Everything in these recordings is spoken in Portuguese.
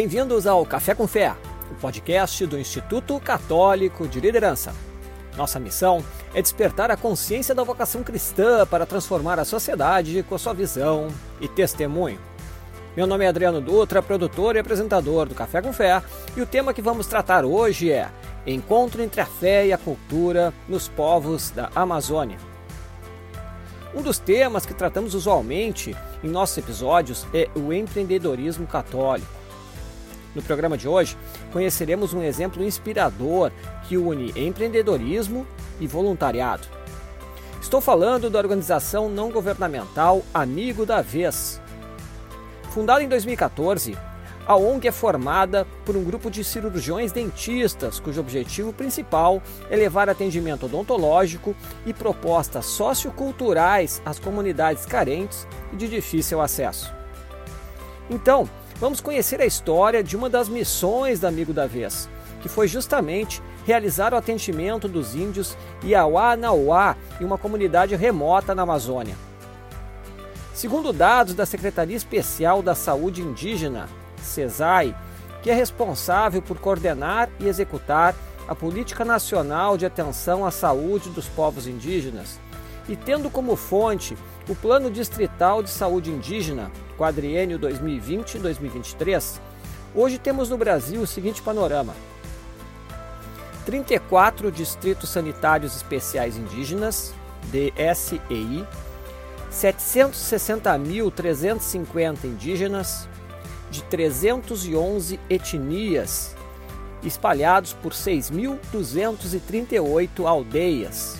Bem-vindos ao Café com Fé, o podcast do Instituto Católico de Liderança. Nossa missão é despertar a consciência da vocação cristã para transformar a sociedade com sua visão e testemunho. Meu nome é Adriano Dutra, produtor e apresentador do Café com Fé, e o tema que vamos tratar hoje é Encontro entre a fé e a cultura nos povos da Amazônia. Um dos temas que tratamos usualmente em nossos episódios é o empreendedorismo católico. No programa de hoje, conheceremos um exemplo inspirador que une empreendedorismo e voluntariado. Estou falando da organização não governamental Amigo da Vez. Fundada em 2014, a ONG é formada por um grupo de cirurgiões dentistas, cujo objetivo principal é levar atendimento odontológico e propostas socioculturais às comunidades carentes e de difícil acesso. Então, vamos conhecer a história de uma das missões da Amigo da Vez, que foi justamente realizar o atendimento dos índios Iauá-Nauá em uma comunidade remota na Amazônia. Segundo dados da Secretaria Especial da Saúde Indígena, CESAI, que é responsável por coordenar e executar a Política Nacional de Atenção à Saúde dos Povos Indígenas, e tendo como fonte o Plano Distrital de Saúde Indígena, quadriênio 2020-2023, hoje temos no Brasil o seguinte panorama: 34 distritos sanitários especiais indígenas, DSEI, 760.350 indígenas, de 311 etnias, espalhados por 6.238 aldeias.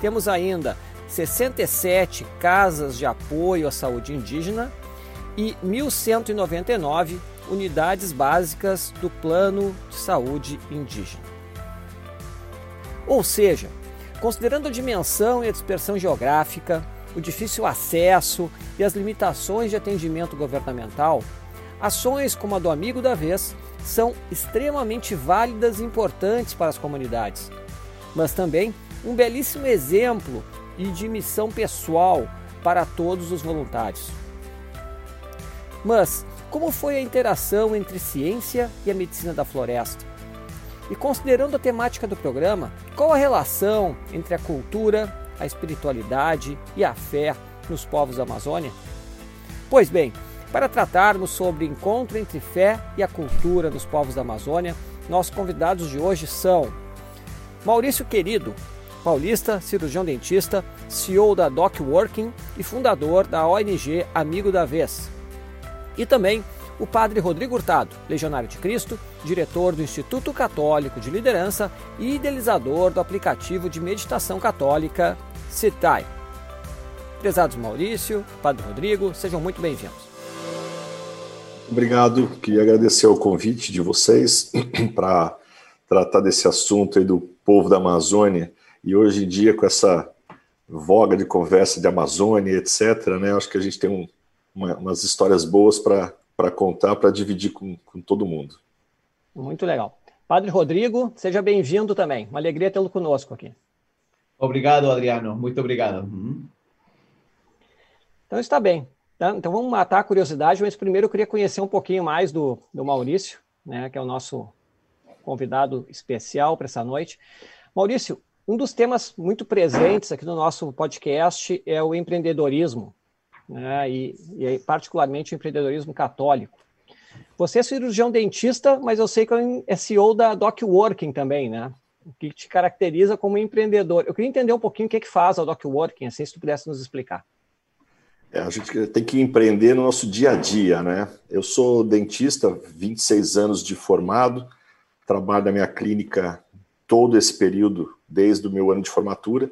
Temos ainda 67 casas de apoio à saúde indígena e 1.199 unidades básicas do Plano de Saúde Indígena. Ou seja, considerando a dimensão e a dispersão geográfica, o difícil acesso e as limitações de atendimento governamental, Ações como a do Amigo da Vez são extremamente válidas e importantes para as comunidades, mas também um belíssimo exemplo e de missão pessoal para todos os voluntários. Mas como foi a interação entre ciência e a medicina da floresta? E considerando a temática do programa, qual a relação entre a cultura, a espiritualidade e a fé nos povos da Amazônia? Pois bem, para tratarmos sobre encontro entre fé e a cultura dos povos da Amazônia, nossos convidados de hoje são Maurício Querido, paulista, cirurgião dentista, CEO da Doc Working e fundador da ONG Amigo da Vez. E também o padre Rodrigo Hurtado, legionário de Cristo, diretor do Instituto Católico de Liderança e idealizador do aplicativo de meditação católica Citai. Prezados Maurício, Padre Rodrigo, sejam muito bem-vindos. Obrigado, queria agradecer o convite de vocês para tratar desse assunto aí do povo da Amazônia e hoje em dia com essa voga de conversa de Amazônia, etc., né, acho que a gente tem um, uma, umas histórias boas para contar, para dividir com, com todo mundo. Muito legal. Padre Rodrigo, seja bem-vindo também. Uma alegria tê-lo conosco aqui. Obrigado, Adriano. Muito obrigado. Uhum. Então está bem. Tá? Então vamos matar a curiosidade, mas primeiro eu queria conhecer um pouquinho mais do, do Maurício, né, que é o nosso convidado especial para essa noite. Maurício, um dos temas muito presentes aqui no nosso podcast é o empreendedorismo, né, e, e particularmente o empreendedorismo católico. Você é cirurgião dentista, mas eu sei que é CEO da Doc Working também, né? O que te caracteriza como empreendedor. Eu queria entender um pouquinho o que, é que faz a Doc Working, assim, se tu pudesse nos explicar. É, a gente tem que empreender no nosso dia a dia, né? Eu sou dentista, 26 anos de formado, trabalho na minha clínica todo esse período, desde o meu ano de formatura.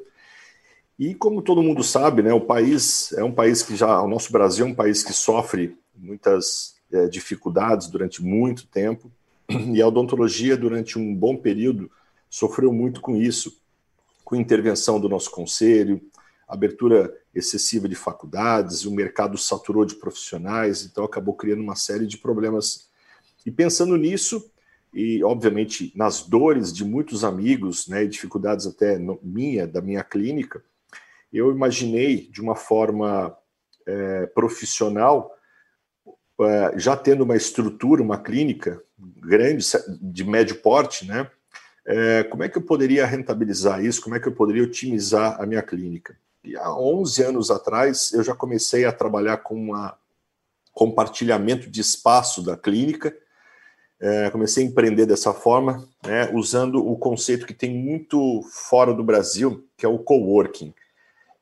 E como todo mundo sabe, né, o país é um país que já, o nosso Brasil é um país que sofre muitas é, dificuldades durante muito tempo, e a odontologia, durante um bom período, sofreu muito com isso, com intervenção do nosso conselho, abertura excessiva de faculdades, o mercado saturou de profissionais, então acabou criando uma série de problemas. E pensando nisso, e obviamente nas dores de muitos amigos, né, e dificuldades até no, minha, da minha clínica, eu imaginei de uma forma é, profissional é, já tendo uma estrutura, uma clínica grande, de médio porte, né? É, como é que eu poderia rentabilizar isso? Como é que eu poderia otimizar a minha clínica? E há 11 anos atrás, eu já comecei a trabalhar com um compartilhamento de espaço da clínica. É, comecei a empreender dessa forma, né, usando o conceito que tem muito fora do Brasil, que é o coworking.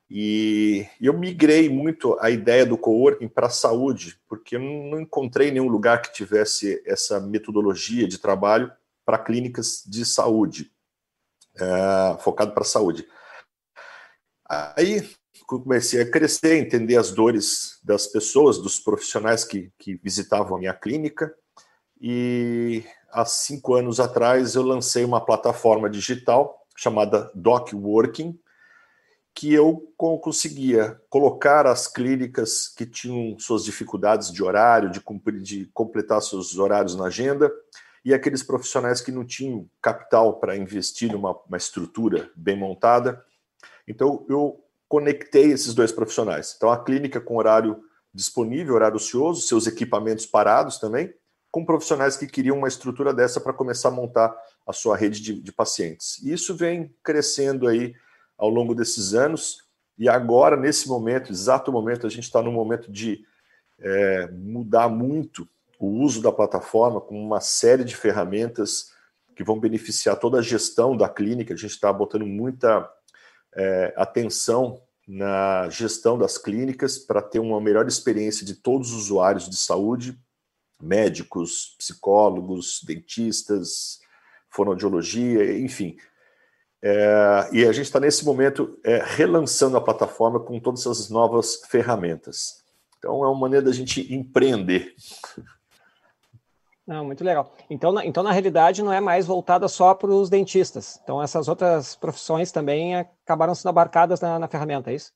E eu migrei muito a ideia do coworking para a saúde, porque eu não encontrei nenhum lugar que tivesse essa metodologia de trabalho para clínicas de saúde, é, focado para a saúde. Aí comecei a crescer, entender as dores das pessoas, dos profissionais que, que visitavam a minha clínica, e há cinco anos atrás eu lancei uma plataforma digital chamada DocWorking, que eu conseguia colocar as clínicas que tinham suas dificuldades de horário, de, cumprir, de completar seus horários na agenda, e aqueles profissionais que não tinham capital para investir numa uma estrutura bem montada. Então, eu conectei esses dois profissionais. Então, a clínica com horário disponível, horário ocioso, seus equipamentos parados também, com profissionais que queriam uma estrutura dessa para começar a montar a sua rede de, de pacientes. E isso vem crescendo aí ao longo desses anos. E agora, nesse momento, exato momento, a gente está no momento de é, mudar muito o uso da plataforma com uma série de ferramentas que vão beneficiar toda a gestão da clínica. A gente está botando muita é, atenção na gestão das clínicas para ter uma melhor experiência de todos os usuários de saúde, médicos, psicólogos, dentistas, fonoaudiologia, enfim, é, e a gente está nesse momento é, relançando a plataforma com todas essas novas ferramentas. Então é uma maneira da gente empreender. Não, muito legal. Então, na, então, na realidade, não é mais voltada só para os dentistas. Então, essas outras profissões também acabaram sendo abarcadas na, na ferramenta, é isso?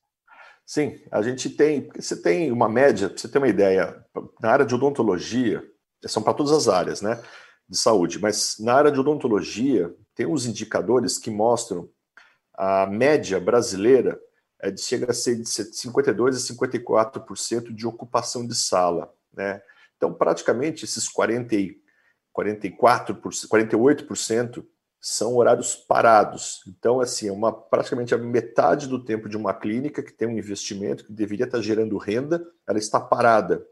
Sim, a gente tem. Você tem uma média, você ter uma ideia, na área de odontologia, são para todas as áreas, né? De saúde, mas na área de odontologia, tem uns indicadores que mostram a média brasileira é de chega a ser de 52 a 54% de ocupação de sala, né? Então, praticamente esses 40 44%, 48% são horários parados. Então, assim, é uma praticamente a metade do tempo de uma clínica que tem um investimento que deveria estar gerando renda, ela está parada.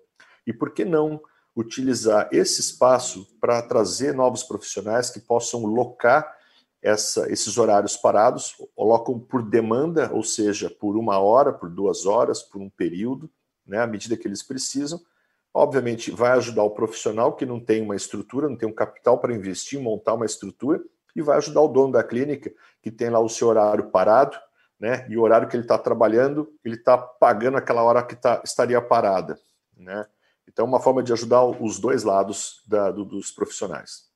E por que não utilizar esse espaço para trazer novos profissionais que possam locar essa, esses horários parados, colocam por demanda, ou seja, por uma hora, por duas horas, por um período, né, à medida que eles precisam. Obviamente, vai ajudar o profissional que não tem uma estrutura, não tem um capital para investir, montar uma estrutura, e vai ajudar o dono da clínica, que tem lá o seu horário parado, né, e o horário que ele está trabalhando, ele está pagando aquela hora que tá, estaria parada. Né? Então, uma forma de ajudar os dois lados da, do, dos profissionais.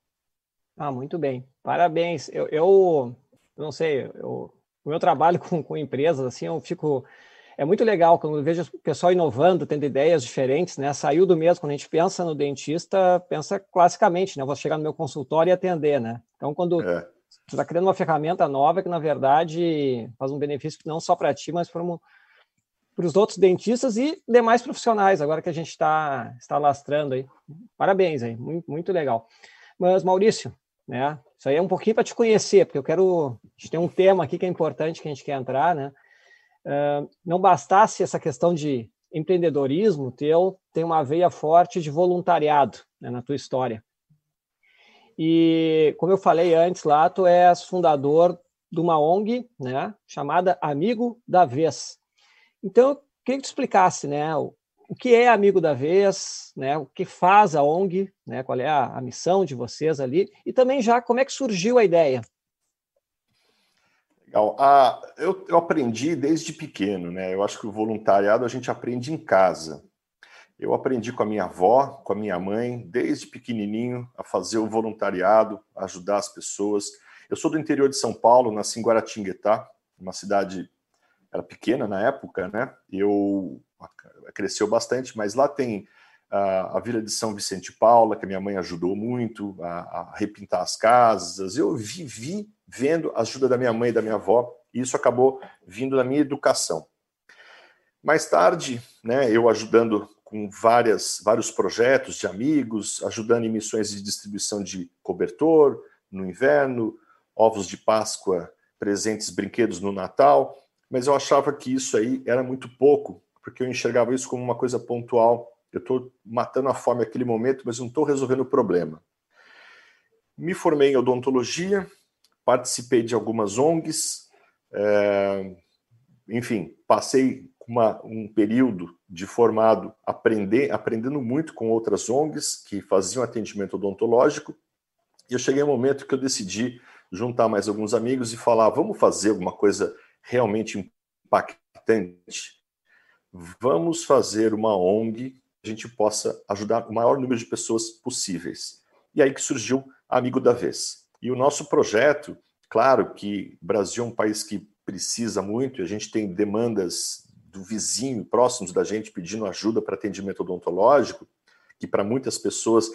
Ah, muito bem. Parabéns. Eu, eu não sei, eu, o meu trabalho com, com empresas, assim, eu fico. É muito legal quando eu vejo o pessoal inovando, tendo ideias diferentes, né? Saiu do mesmo, quando a gente pensa no dentista, pensa classicamente, né? Eu vou chegar no meu consultório e atender, né? Então, quando é. você está criando uma ferramenta nova que, na verdade, faz um benefício não só para ti, mas para um, os outros dentistas e demais profissionais, agora que a gente está está lastrando aí. Parabéns aí, muito, muito legal. Mas, Maurício, né, isso aí é um pouquinho para te conhecer, porque eu quero. A gente tem um tema aqui que é importante que a gente quer entrar, né? Não bastasse essa questão de empreendedorismo, teu tem uma veia forte de voluntariado né, na tua história. E, como eu falei antes lá, tu és fundador de uma ONG né, chamada Amigo da Vez. Então, eu queria que tu explicasse, né, o, o que é Amigo da Vez, né, o que faz a ONG, né, qual é a, a missão de vocês ali, e também já como é que surgiu a ideia. Legal. Ah, eu, eu aprendi desde pequeno, né? Eu acho que o voluntariado a gente aprende em casa. Eu aprendi com a minha avó, com a minha mãe, desde pequenininho, a fazer o voluntariado, ajudar as pessoas. Eu sou do interior de São Paulo, nasci em Guaratinguetá, uma cidade era pequena na época, né? Eu cresceu bastante, mas lá tem a, a Vila de São Vicente Paula, que a minha mãe ajudou muito a, a repintar as casas. Eu vivi vendo a ajuda da minha mãe e da minha avó, e isso acabou vindo da minha educação. Mais tarde, né, eu ajudando com várias, vários projetos de amigos, ajudando em missões de distribuição de cobertor no inverno, ovos de Páscoa, presentes, brinquedos no Natal, mas eu achava que isso aí era muito pouco, porque eu enxergava isso como uma coisa pontual. Eu estou matando a fome naquele momento, mas não estou resolvendo o problema. Me formei em odontologia, participei de algumas ONGs, é, enfim, passei uma, um período de formado aprender, aprendendo muito com outras ONGs que faziam atendimento odontológico. E eu cheguei a um momento que eu decidi juntar mais alguns amigos e falar: vamos fazer alguma coisa realmente impactante. Vamos fazer uma ONG que a gente possa ajudar o maior número de pessoas possíveis. E aí que surgiu Amigo da Vez. E o nosso projeto, claro que o Brasil é um país que precisa muito, e a gente tem demandas do vizinho, próximos da gente, pedindo ajuda para atendimento odontológico, que para muitas pessoas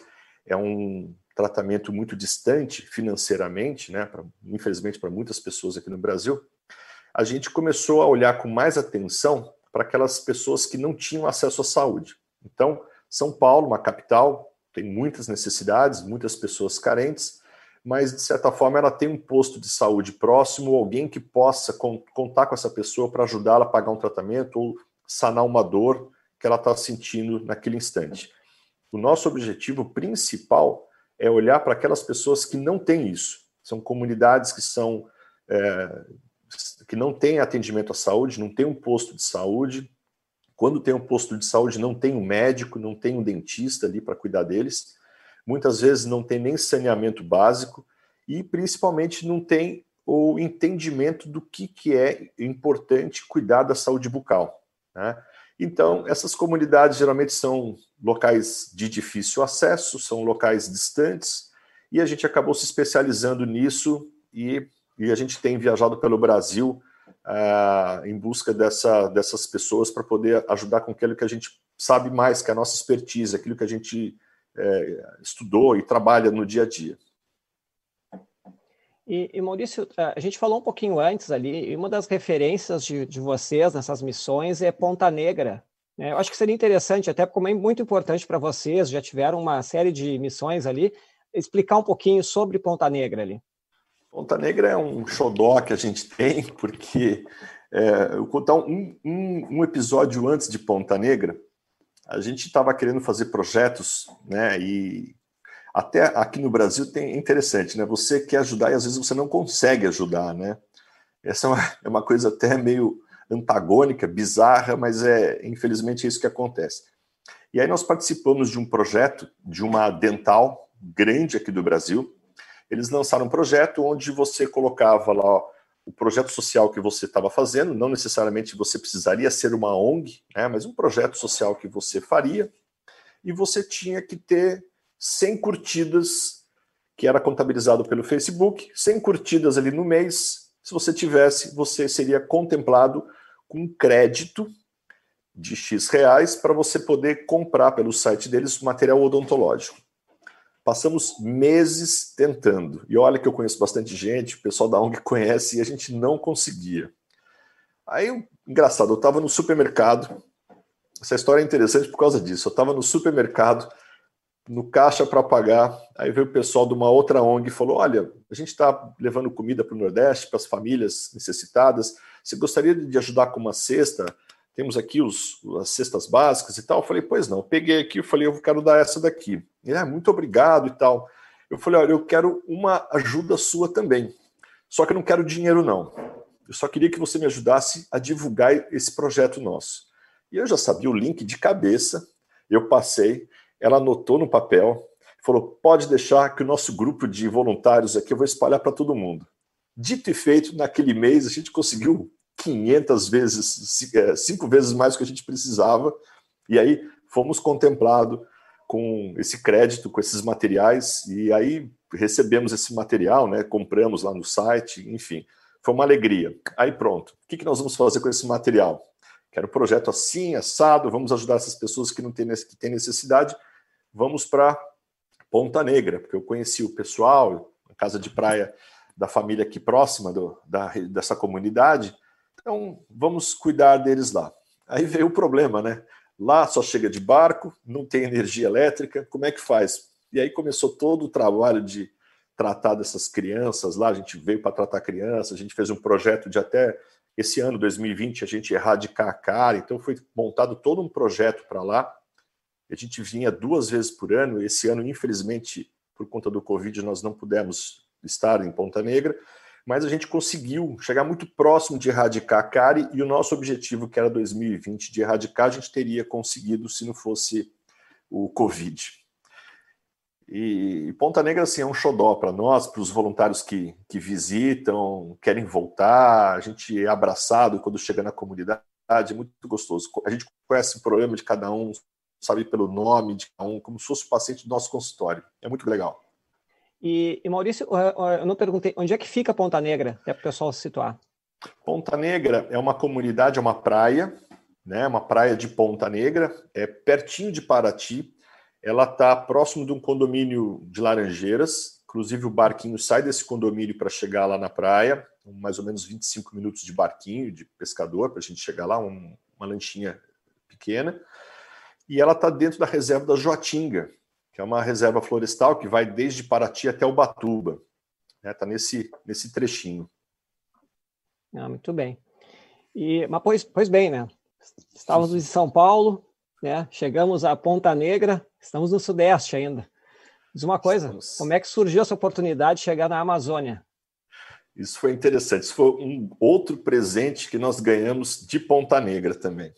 é um tratamento muito distante financeiramente, né? Pra, infelizmente para muitas pessoas aqui no Brasil, a gente começou a olhar com mais atenção para aquelas pessoas que não tinham acesso à saúde. Então, São Paulo, uma capital, tem muitas necessidades, muitas pessoas carentes, mas de certa forma ela tem um posto de saúde próximo, alguém que possa contar com essa pessoa para ajudá-la a pagar um tratamento ou sanar uma dor que ela está sentindo naquele instante. O nosso objetivo principal é olhar para aquelas pessoas que não têm isso. São comunidades que são é, que não têm atendimento à saúde, não tem um posto de saúde. Quando tem um posto de saúde, não tem um médico, não tem um dentista ali para cuidar deles. Muitas vezes não tem nem saneamento básico e principalmente não tem o entendimento do que, que é importante cuidar da saúde bucal. Né? Então, essas comunidades geralmente são locais de difícil acesso, são locais distantes, e a gente acabou se especializando nisso e, e a gente tem viajado pelo Brasil uh, em busca dessa, dessas pessoas para poder ajudar com aquilo que a gente sabe mais, que é a nossa expertise, aquilo que a gente é, estudou e trabalha no dia a dia. E, e, Maurício, a gente falou um pouquinho antes ali, e uma das referências de, de vocês nessas missões é Ponta Negra. Né? Eu acho que seria interessante, até como é muito importante para vocês, já tiveram uma série de missões ali, explicar um pouquinho sobre Ponta Negra ali. Ponta Negra é um xodó que a gente tem, porque é, eu vou contar um, um, um episódio antes de Ponta Negra, a gente estava querendo fazer projetos, né? E até aqui no Brasil tem é interessante, né? Você quer ajudar e às vezes você não consegue ajudar, né? Essa é uma, é uma coisa até meio antagônica, bizarra, mas é infelizmente é isso que acontece. E aí nós participamos de um projeto de uma dental grande aqui do Brasil. Eles lançaram um projeto onde você colocava lá o projeto social que você estava fazendo, não necessariamente você precisaria ser uma ONG, né, mas um projeto social que você faria, e você tinha que ter 100 curtidas, que era contabilizado pelo Facebook, 100 curtidas ali no mês. Se você tivesse, você seria contemplado com crédito de X reais para você poder comprar pelo site deles material odontológico. Passamos meses tentando. E olha que eu conheço bastante gente, o pessoal da ONG conhece, e a gente não conseguia. Aí, engraçado, eu estava no supermercado. Essa história é interessante por causa disso. Eu estava no supermercado, no caixa para pagar. Aí veio o pessoal de uma outra ONG e falou: Olha, a gente está levando comida para o Nordeste, para as famílias necessitadas. Você gostaria de ajudar com uma cesta? Temos aqui os, as cestas básicas e tal. Eu falei, pois não. Eu peguei aqui, eu falei, eu quero dar essa daqui. Ele, ah, muito obrigado e tal. Eu falei, olha, eu quero uma ajuda sua também. Só que eu não quero dinheiro, não. Eu só queria que você me ajudasse a divulgar esse projeto nosso. E eu já sabia o link de cabeça, eu passei, ela anotou no papel, falou: pode deixar que o nosso grupo de voluntários aqui eu vou espalhar para todo mundo. Dito e feito, naquele mês a gente conseguiu 500 vezes, é, cinco vezes mais do que a gente precisava, e aí fomos contemplados com esse crédito, com esses materiais, e aí recebemos esse material, né, compramos lá no site, enfim, foi uma alegria. Aí pronto, o que, que nós vamos fazer com esse material? Quero um projeto assim, assado, vamos ajudar essas pessoas que não têm, que têm necessidade, vamos para Ponta Negra, porque eu conheci o pessoal, a casa de praia da família aqui próxima do, da, dessa comunidade, então, vamos cuidar deles lá. Aí veio o problema, né? lá só chega de barco, não tem energia elétrica, como é que faz? E aí começou todo o trabalho de tratar dessas crianças lá, a gente veio para tratar crianças, a gente fez um projeto de até esse ano, 2020, a gente erradicar a cara, então foi montado todo um projeto para lá. A gente vinha duas vezes por ano, esse ano, infelizmente, por conta do Covid, nós não pudemos estar em Ponta Negra, mas a gente conseguiu chegar muito próximo de erradicar a cárie e o nosso objetivo, que era 2020, de erradicar, a gente teria conseguido se não fosse o Covid. E, Ponta Negra assim, é um xodó para nós, para os voluntários que, que visitam, querem voltar, a gente é abraçado quando chega na comunidade, é muito gostoso. A gente conhece o problema de cada um, sabe pelo nome de cada um, como se fosse o paciente do nosso consultório. É muito legal. E, e Maurício, eu não perguntei, onde é que fica Ponta Negra, até para o pessoal se situar? Ponta Negra é uma comunidade, é uma praia, né, uma praia de Ponta Negra, é pertinho de Paraty, ela está próximo de um condomínio de Laranjeiras, inclusive o barquinho sai desse condomínio para chegar lá na praia, mais ou menos 25 minutos de barquinho, de pescador, para a gente chegar lá, um, uma lanchinha pequena, e ela está dentro da reserva da Joatinga, que é uma reserva florestal que vai desde Paraty até Ubatuba. Está né? Tá nesse, nesse trechinho. Ah, muito bem. E, mas pois, pois bem, né? Estávamos em São Paulo, né? chegamos à Ponta Negra, estamos no Sudeste ainda. Diz uma coisa, estamos... como é que surgiu essa oportunidade de chegar na Amazônia? Isso foi interessante. Isso foi um outro presente que nós ganhamos de Ponta Negra também.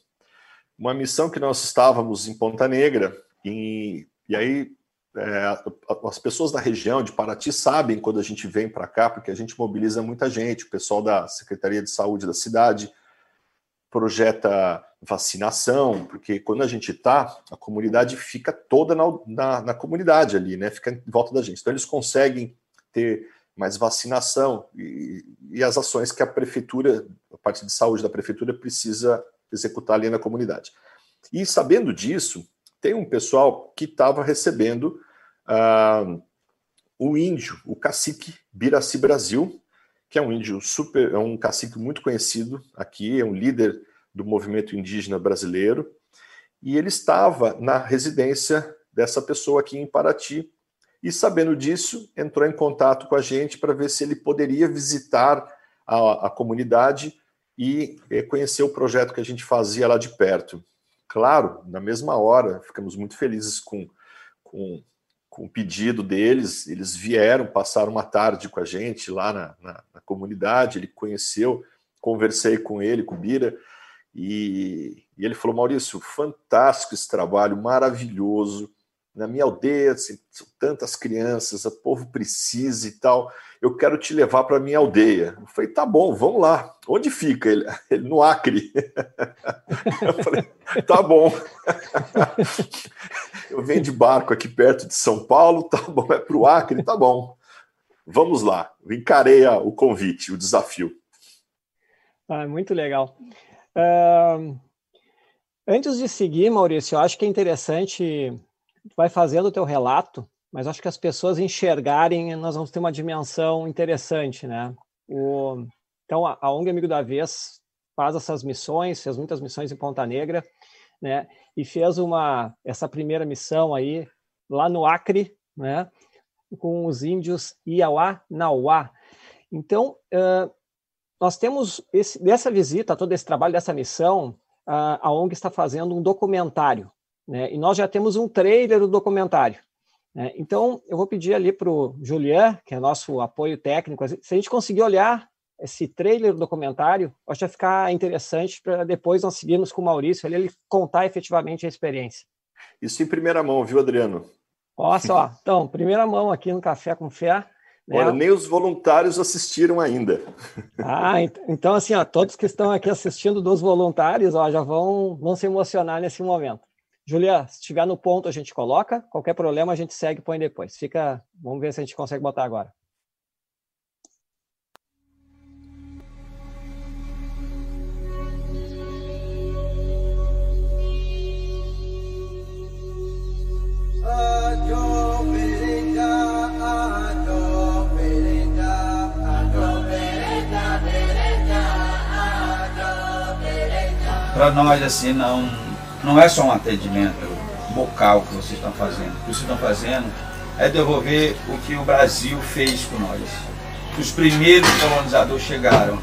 Uma missão que nós estávamos em Ponta Negra e e aí é, as pessoas da região de Paraty sabem quando a gente vem para cá, porque a gente mobiliza muita gente, o pessoal da Secretaria de Saúde da cidade projeta vacinação, porque quando a gente está, a comunidade fica toda na, na, na, comunidade ali, né? Fica em volta da gente. Então eles conseguem ter mais vacinação e, e as ações que a prefeitura, a parte de saúde da prefeitura precisa executar ali na comunidade. E sabendo disso, tem um pessoal que estava recebendo uh, o índio, o cacique Biraci Brasil, que é um índio super, é um cacique muito conhecido aqui, é um líder do movimento indígena brasileiro, e ele estava na residência dessa pessoa aqui em Paraty, e sabendo disso, entrou em contato com a gente para ver se ele poderia visitar a, a comunidade e eh, conhecer o projeto que a gente fazia lá de perto. Claro, na mesma hora, ficamos muito felizes com, com, com o pedido deles. Eles vieram, passaram uma tarde com a gente lá na, na, na comunidade. Ele conheceu, conversei com ele, com o Bira, e, e ele falou: Maurício, fantástico esse trabalho, maravilhoso na minha aldeia, assim, são tantas crianças, o povo precisa e tal, eu quero te levar para minha aldeia. Eu falei, tá bom, vamos lá. Onde fica? Ele, ele no Acre. Eu falei, tá bom. Eu venho de barco aqui perto de São Paulo, tá bom, é para o Acre, tá bom. Vamos lá. Encarei o convite, o desafio. Ah, muito legal. Uh, antes de seguir, Maurício, eu acho que é interessante vai fazendo o teu relato, mas acho que as pessoas enxergarem, nós vamos ter uma dimensão interessante, né? O, então, a, a ONG Amigo da Vez faz essas missões, fez muitas missões em Ponta Negra, né? E fez uma essa primeira missão aí lá no Acre, né? Com os índios Iauá Nauá. Então, uh, nós temos esse, dessa visita, todo esse trabalho dessa missão, uh, a ONG está fazendo um documentário né? E nós já temos um trailer do documentário. Né? Então, eu vou pedir ali para o Julian, que é nosso apoio técnico, se a gente conseguir olhar esse trailer do documentário, acho que vai ficar interessante para depois nós seguirmos com o Maurício, ele, ele contar efetivamente a experiência. Isso em primeira mão, viu, Adriano? Olha só, então, primeira mão aqui no Café com Fé. Né? Olha, nem os voluntários assistiram ainda. Ah, então assim, ó, todos que estão aqui assistindo dos voluntários, ó, já vão, vão se emocionar nesse momento. Julia, se estiver no ponto, a gente coloca. Qualquer problema, a gente segue e põe depois. Fica. Vamos ver se a gente consegue botar agora. Para nós, assim, não não é só um atendimento bocal que vocês estão fazendo. O que vocês estão fazendo é devolver o que o Brasil fez com nós. Os primeiros colonizadores chegaram,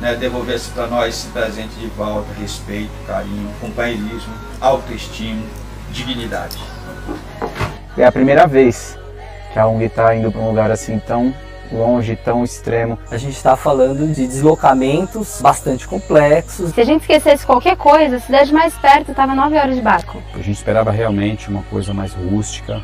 né, devolver para nós esse presente de volta, respeito, carinho, companheirismo, autoestima, dignidade. É a primeira vez que a ONG está indo para um lugar assim tão longe, tão extremo. A gente está falando de deslocamentos bastante complexos. Se a gente esquecesse qualquer coisa, a cidade mais perto estava 9 horas de barco. A gente esperava realmente uma coisa mais rústica,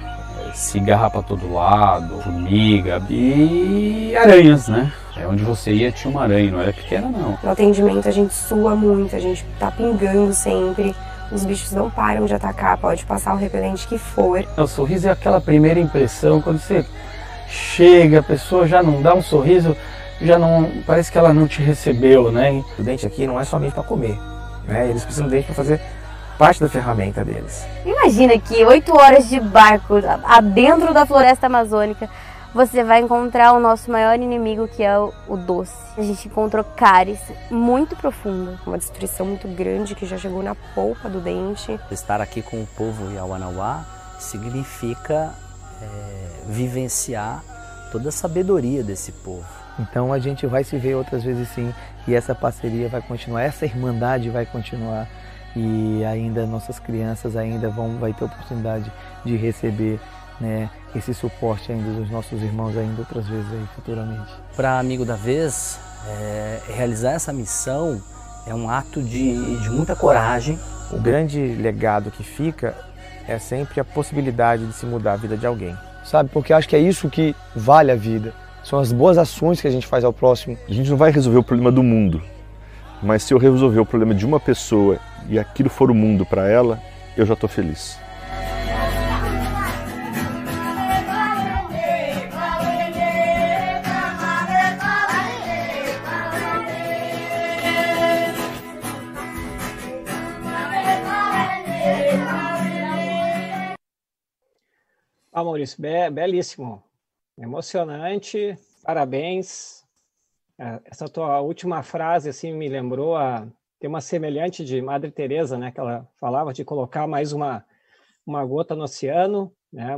cigarra para todo lado, formiga e aranhas, né? É onde você ia tinha uma aranha, não era pequena não. No atendimento a gente sua muito, a gente tá pingando sempre. Os bichos não param de atacar, pode passar o repelente que for. O sorriso é aquela primeira impressão, quando você chega, a pessoa já não dá um sorriso, já não. parece que ela não te recebeu, né? O dente aqui não é somente para comer, né? Eles precisam do dente para fazer parte da ferramenta deles. Imagina que oito horas de barco adentro da floresta amazônica, você vai encontrar o nosso maior inimigo, que é o, doce. A gente encontrou cáries muito profunda. Uma destruição muito grande que já chegou na polpa do dente. Estar aqui com o povo Yawanawá significa é, vivenciar toda a sabedoria desse povo. Então a gente vai se ver outras vezes sim, e essa parceria vai continuar, essa irmandade vai continuar e ainda nossas crianças ainda vão vai ter oportunidade de receber né, esse suporte ainda dos nossos irmãos ainda outras vezes aí futuramente. Para amigo da vez é, realizar essa missão é um ato de, de muita coragem. O grande legado que fica é sempre a possibilidade de se mudar a vida de alguém, sabe? Porque acho que é isso que vale a vida. São as boas ações que a gente faz ao próximo. A gente não vai resolver o problema do mundo, mas se eu resolver o problema de uma pessoa e aquilo for o mundo para ela, eu já estou feliz. Ah, Maurício, be belíssimo, emocionante, parabéns. É, essa tua última frase assim me lembrou a tem uma semelhante de Madre Teresa, né, que ela falava de colocar mais uma uma gota no oceano, né?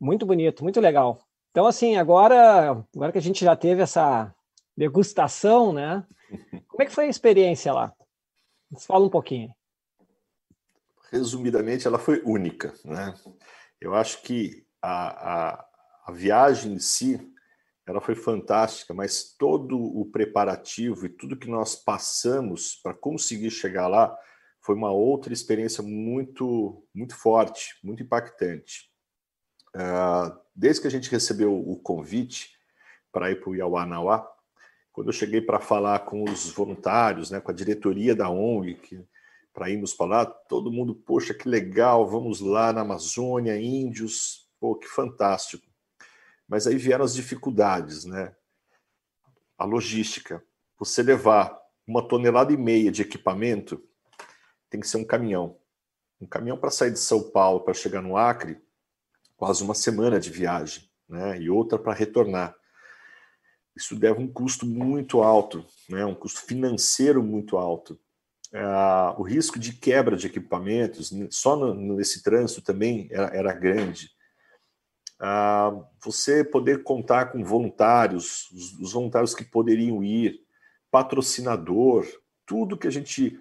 Muito bonito, muito legal. Então assim, agora, agora que a gente já teve essa degustação, né? Como é que foi a experiência lá? Fala um pouquinho. Resumidamente, ela foi única, né? Eu acho que a, a, a viagem em si ela foi fantástica, mas todo o preparativo e tudo que nós passamos para conseguir chegar lá foi uma outra experiência muito, muito forte, muito impactante. Uh, desde que a gente recebeu o convite para ir para o Iauanauá, quando eu cheguei para falar com os voluntários, né, com a diretoria da ONG, para irmos para lá, todo mundo, poxa, que legal, vamos lá na Amazônia, índios, pô, que fantástico. Mas aí vieram as dificuldades, né? A logística. Você levar uma tonelada e meia de equipamento tem que ser um caminhão. Um caminhão para sair de São Paulo para chegar no Acre, quase uma semana de viagem, né? E outra para retornar. Isso deve um custo muito alto, né? Um custo financeiro muito alto. Uh, o risco de quebra de equipamentos, só no, nesse trânsito também era, era grande. Uh, você poder contar com voluntários, os, os, voluntários que poderiam ir, patrocinador, tudo que a gente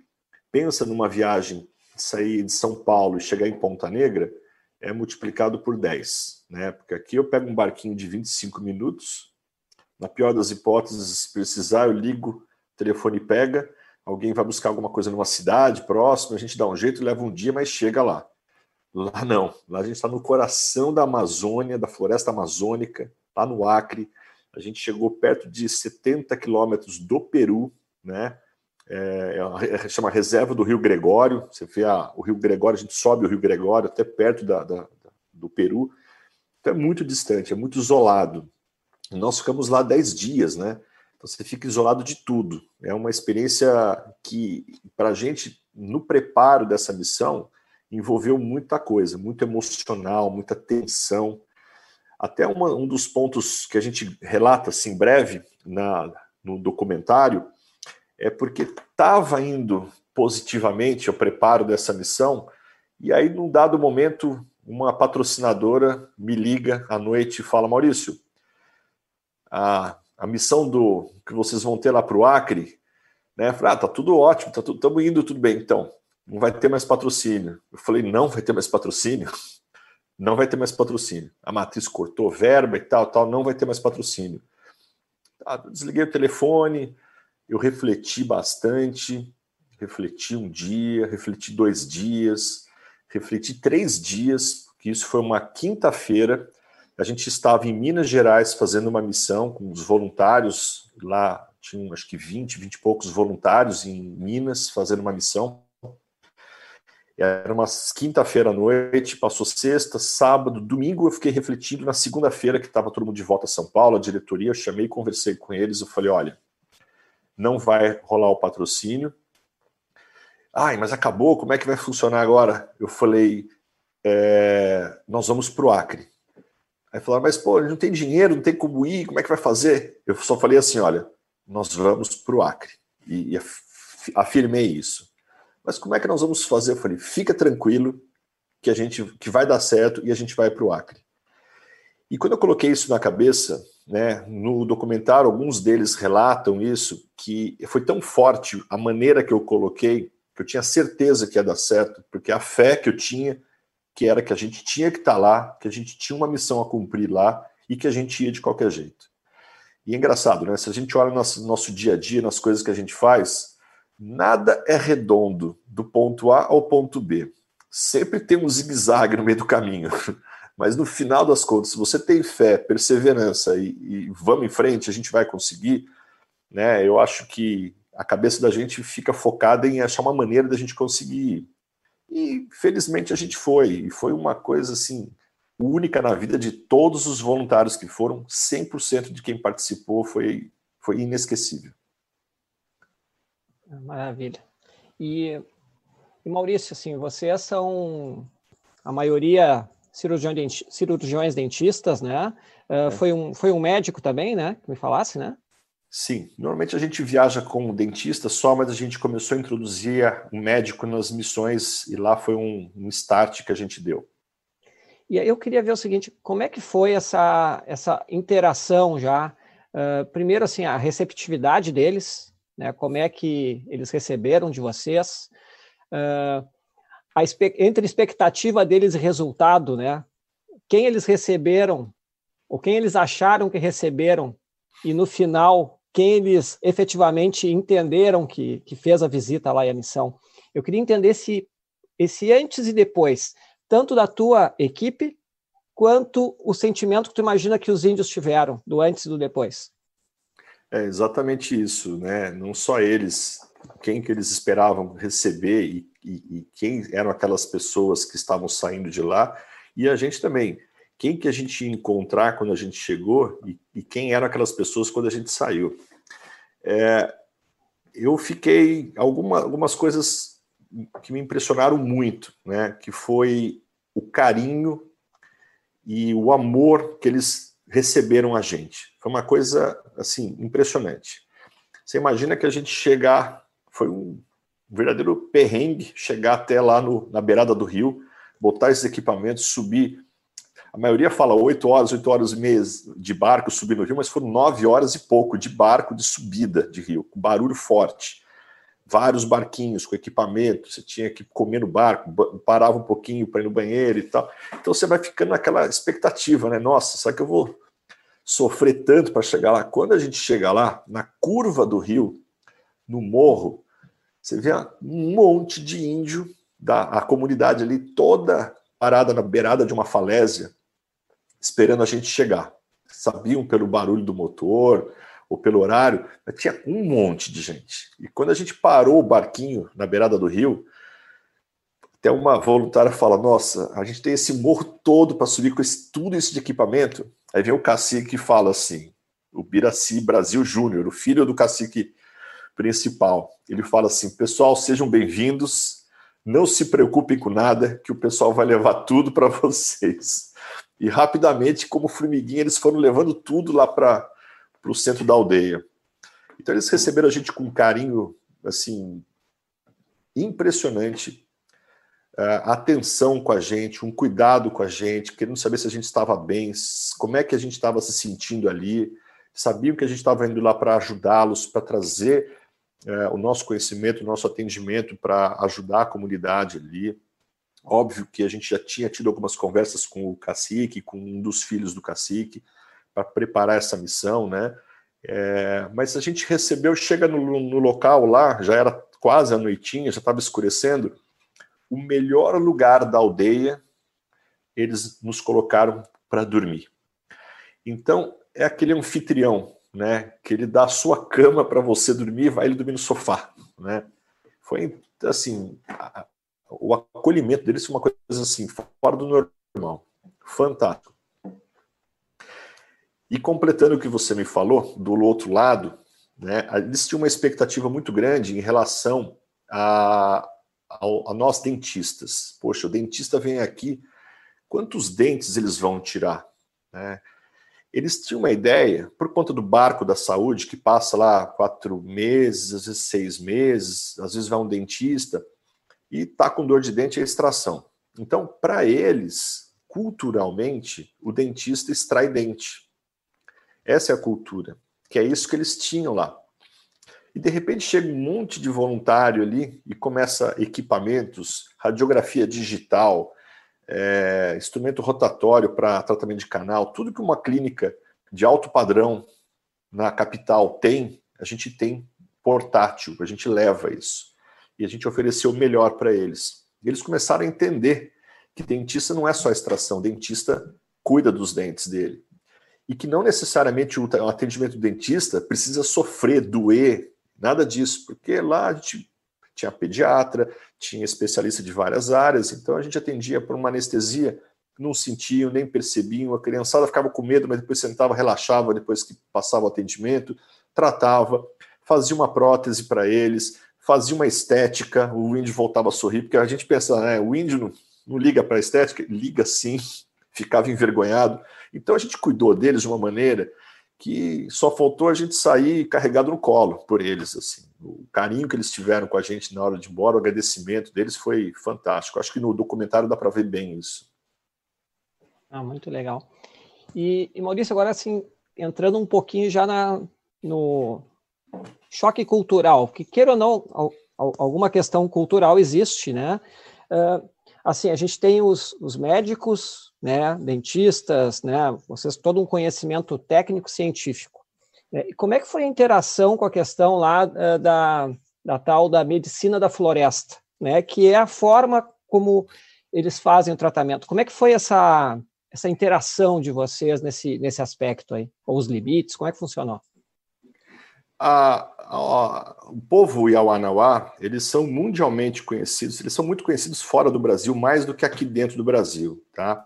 pensa numa viagem, sair de São Paulo e chegar em Ponta Negra, é multiplicado por 10. Né? Porque aqui eu pego um barquinho de 25 minutos, na pior das hipóteses, se precisar, eu ligo, o telefone pega, alguém vai buscar alguma coisa numa cidade próxima, a gente dá um jeito, leva um dia, mas chega lá. Lá não, lá a gente está no coração da Amazônia, da floresta amazônica, lá no Acre. A gente chegou perto de 70 quilômetros do Peru, né? É, é, chama Reserva do Rio Gregório. Você vê a, o Rio Gregório, a gente sobe o Rio Gregório até perto da, da, do Peru. Então é muito distante, é muito isolado. Nós ficamos lá 10 dias, né? Então você fica isolado de tudo. É uma experiência que, para a gente, no preparo dessa missão, envolveu muita coisa, muito emocional, muita tensão. Até uma, um dos pontos que a gente relata assim breve na, no documentário é porque estava indo positivamente o preparo dessa missão. E aí, num dado momento, uma patrocinadora me liga à noite e fala: Maurício, a, a missão do que vocês vão ter lá para o Acre, né? Falei, ah, tá tudo ótimo, tá tudo, estamos indo tudo bem. Então, não vai ter mais patrocínio. Eu falei, não vai ter mais patrocínio? Não vai ter mais patrocínio. A matriz cortou verba e tal, tal, não vai ter mais patrocínio. Ah, desliguei o telefone, eu refleti bastante, refleti um dia, refleti dois dias, refleti três dias, que isso foi uma quinta-feira. A gente estava em Minas Gerais fazendo uma missão com os voluntários lá, tinham acho que 20, 20 e poucos voluntários em Minas fazendo uma missão. Era uma quinta-feira à noite, passou sexta, sábado, domingo eu fiquei refletindo. Na segunda-feira, que estava todo mundo de volta a São Paulo, a diretoria, eu chamei, conversei com eles, eu falei, olha, não vai rolar o patrocínio, Ai, mas acabou, como é que vai funcionar agora? Eu falei, é, nós vamos para o Acre. Aí falaram, mas pô, não tem dinheiro, não tem como ir, como é que vai fazer? Eu só falei assim, olha, nós vamos para o Acre. E, e afirmei isso. Mas como é que nós vamos fazer? Eu falei, fica tranquilo que a gente que vai dar certo e a gente vai para o Acre. E quando eu coloquei isso na cabeça, né, no documentário, alguns deles relatam isso, que foi tão forte a maneira que eu coloquei que eu tinha certeza que ia dar certo, porque a fé que eu tinha, que era que a gente tinha que estar tá lá, que a gente tinha uma missão a cumprir lá e que a gente ia de qualquer jeito. E é engraçado, né? Se a gente olha no nosso, nosso dia a dia, nas coisas que a gente faz, nada é redondo do ponto A ao ponto B. Sempre tem um zigue-zague no meio do caminho. Mas no final das contas, se você tem fé, perseverança e, e vamos em frente, a gente vai conseguir, né? Eu acho que a cabeça da gente fica focada em achar uma maneira da gente conseguir. E felizmente a gente foi, e foi uma coisa assim única na vida de todos os voluntários que foram, 100% de quem participou foi foi inesquecível. Maravilha. E, e Maurício, assim, vocês são a maioria cirurgiões, cirurgiões dentistas, né? Uh, é. foi, um, foi um médico também, né? Que me falasse, né? Sim, normalmente a gente viaja com dentista só, mas a gente começou a introduzir um médico nas missões e lá foi um, um start que a gente deu. E eu queria ver o seguinte, como é que foi essa, essa interação já? Uh, primeiro, assim, a receptividade deles, né? Como é que eles receberam de vocês? Uh, a, entre expectativa deles e resultado, né? Quem eles receberam, ou quem eles acharam que receberam, e no final quem eles efetivamente entenderam que, que fez a visita lá e a missão. Eu queria entender se esse antes e depois, tanto da tua equipe, quanto o sentimento que tu imagina que os índios tiveram do antes e do depois. É exatamente isso, né? Não só eles, quem que eles esperavam receber e, e, e quem eram aquelas pessoas que estavam saindo de lá, e a gente também quem que a gente ia encontrar quando a gente chegou e, e quem eram aquelas pessoas quando a gente saiu. É, eu fiquei alguma, algumas coisas que me impressionaram muito, né? Que foi o carinho e o amor que eles receberam a gente. Foi uma coisa assim impressionante. Você imagina que a gente chegar, foi um verdadeiro perrengue chegar até lá no, na beirada do rio, botar esses equipamentos, subir a maioria fala 8 horas, 8 horas e meia de barco subindo o rio, mas foram 9 horas e pouco de barco de subida de rio, com barulho forte. Vários barquinhos com equipamento, você tinha que comer no barco, parava um pouquinho para ir no banheiro e tal. Então você vai ficando naquela expectativa, né? Nossa, será que eu vou sofrer tanto para chegar lá? Quando a gente chega lá, na curva do rio, no morro, você vê um monte de índio da a comunidade ali toda parada na beirada de uma falésia, esperando a gente chegar. Sabiam pelo barulho do motor ou pelo horário, mas tinha um monte de gente. E quando a gente parou o barquinho na beirada do rio, até uma voluntária fala: Nossa, a gente tem esse morro todo para subir com esse, tudo isso de equipamento. Aí vem o cacique que fala assim: o Biraci Brasil Júnior, o filho do cacique principal. Ele fala assim: Pessoal, sejam bem-vindos. Não se preocupem com nada, que o pessoal vai levar tudo para vocês. E rapidamente, como formiguinha, eles foram levando tudo lá para o centro da aldeia. Então eles receberam a gente com um carinho assim impressionante uh, atenção com a gente, um cuidado com a gente, querendo saber se a gente estava bem, como é que a gente estava se sentindo ali, sabiam que a gente estava indo lá para ajudá-los, para trazer uh, o nosso conhecimento, o nosso atendimento para ajudar a comunidade ali. Óbvio que a gente já tinha tido algumas conversas com o cacique, com um dos filhos do cacique, para preparar essa missão, né? É, mas a gente recebeu, chega no, no, local lá, já era quase a noitinha, já estava escurecendo, o melhor lugar da aldeia, eles nos colocaram para dormir. Então, é aquele anfitrião, né, que ele dá a sua cama para você dormir, vai ele dormir no sofá, né? Foi assim, o acolhimento deles foi uma coisa assim, fora do normal. Fantástico. E completando o que você me falou, do outro lado, né, eles tinham uma expectativa muito grande em relação a, a, a nós dentistas. Poxa, o dentista vem aqui, quantos dentes eles vão tirar? Né? Eles tinham uma ideia, por conta do barco da saúde, que passa lá quatro meses, às vezes seis meses, às vezes vai um dentista e tá com dor de dente é extração. Então, para eles, culturalmente, o dentista extrai dente. Essa é a cultura, que é isso que eles tinham lá. E de repente chega um monte de voluntário ali e começa equipamentos, radiografia digital, é, instrumento rotatório para tratamento de canal, tudo que uma clínica de alto padrão na capital tem, a gente tem portátil, a gente leva isso. E a gente ofereceu o melhor para eles. E eles começaram a entender que dentista não é só extração, dentista cuida dos dentes dele. E que não necessariamente o atendimento do dentista precisa sofrer, doer, nada disso, porque lá a gente tinha pediatra, tinha especialista de várias áreas, então a gente atendia por uma anestesia, não sentiam, nem percebiam, a criançada ficava com medo, mas depois sentava, relaxava depois que passava o atendimento, tratava, fazia uma prótese para eles, fazia uma estética, o índio voltava a sorrir, porque a gente pensa, né, o índio não, não liga para a estética, liga sim, ficava envergonhado, então a gente cuidou deles de uma maneira que só faltou a gente sair carregado no colo por eles. assim. O carinho que eles tiveram com a gente na hora de ir embora, o agradecimento deles foi fantástico. Acho que no documentário dá para ver bem isso. Ah, muito legal. E, e, Maurício, agora assim, entrando um pouquinho já na, no choque cultural, que queira ou não, alguma questão cultural existe, né? Uh, assim, a gente tem os, os médicos, né, dentistas, né, vocês todo um conhecimento técnico científico. É, como é que foi a interação com a questão lá uh, da, da tal da medicina da floresta, né, que é a forma como eles fazem o tratamento? Como é que foi essa essa interação de vocês nesse nesse aspecto aí, ou os limites? Como é que funcionou? A, a, o povo Yawanawá, eles são mundialmente conhecidos, eles são muito conhecidos fora do Brasil, mais do que aqui dentro do Brasil, tá?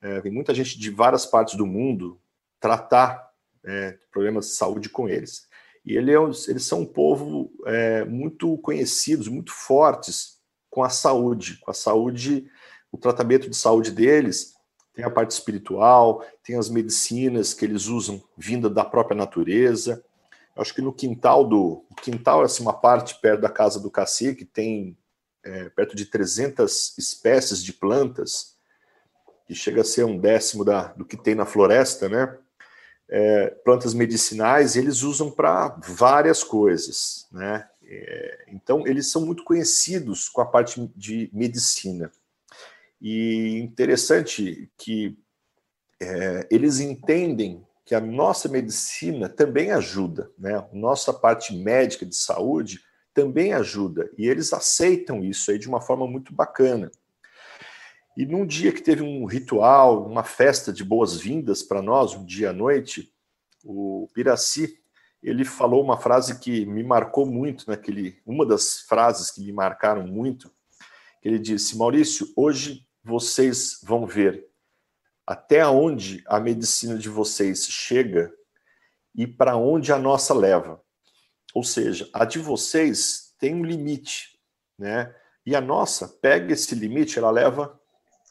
é, vem muita gente de várias partes do mundo tratar é, problemas de saúde com eles. E ele é, eles são um povo é, muito conhecidos, muito fortes com a saúde, com a saúde, o tratamento de saúde deles tem a parte espiritual, tem as medicinas que eles usam vinda da própria natureza. Acho que no quintal do o quintal é assim, uma parte perto da casa do cacique tem é, perto de 300 espécies de plantas que chega a ser um décimo da, do que tem na floresta, né? É, plantas medicinais, eles usam para várias coisas, né? É, então, eles são muito conhecidos com a parte de medicina. E interessante que é, eles entendem que a nossa medicina também ajuda, né? Nossa parte médica de saúde também ajuda. E eles aceitam isso aí de uma forma muito bacana. E num dia que teve um ritual, uma festa de boas-vindas para nós, um dia à noite, o Piraci, ele falou uma frase que me marcou muito naquele, uma das frases que me marcaram muito, que ele disse: "Maurício, hoje vocês vão ver até onde a medicina de vocês chega e para onde a nossa leva. Ou seja, a de vocês tem um limite, né? E a nossa pega esse limite, ela leva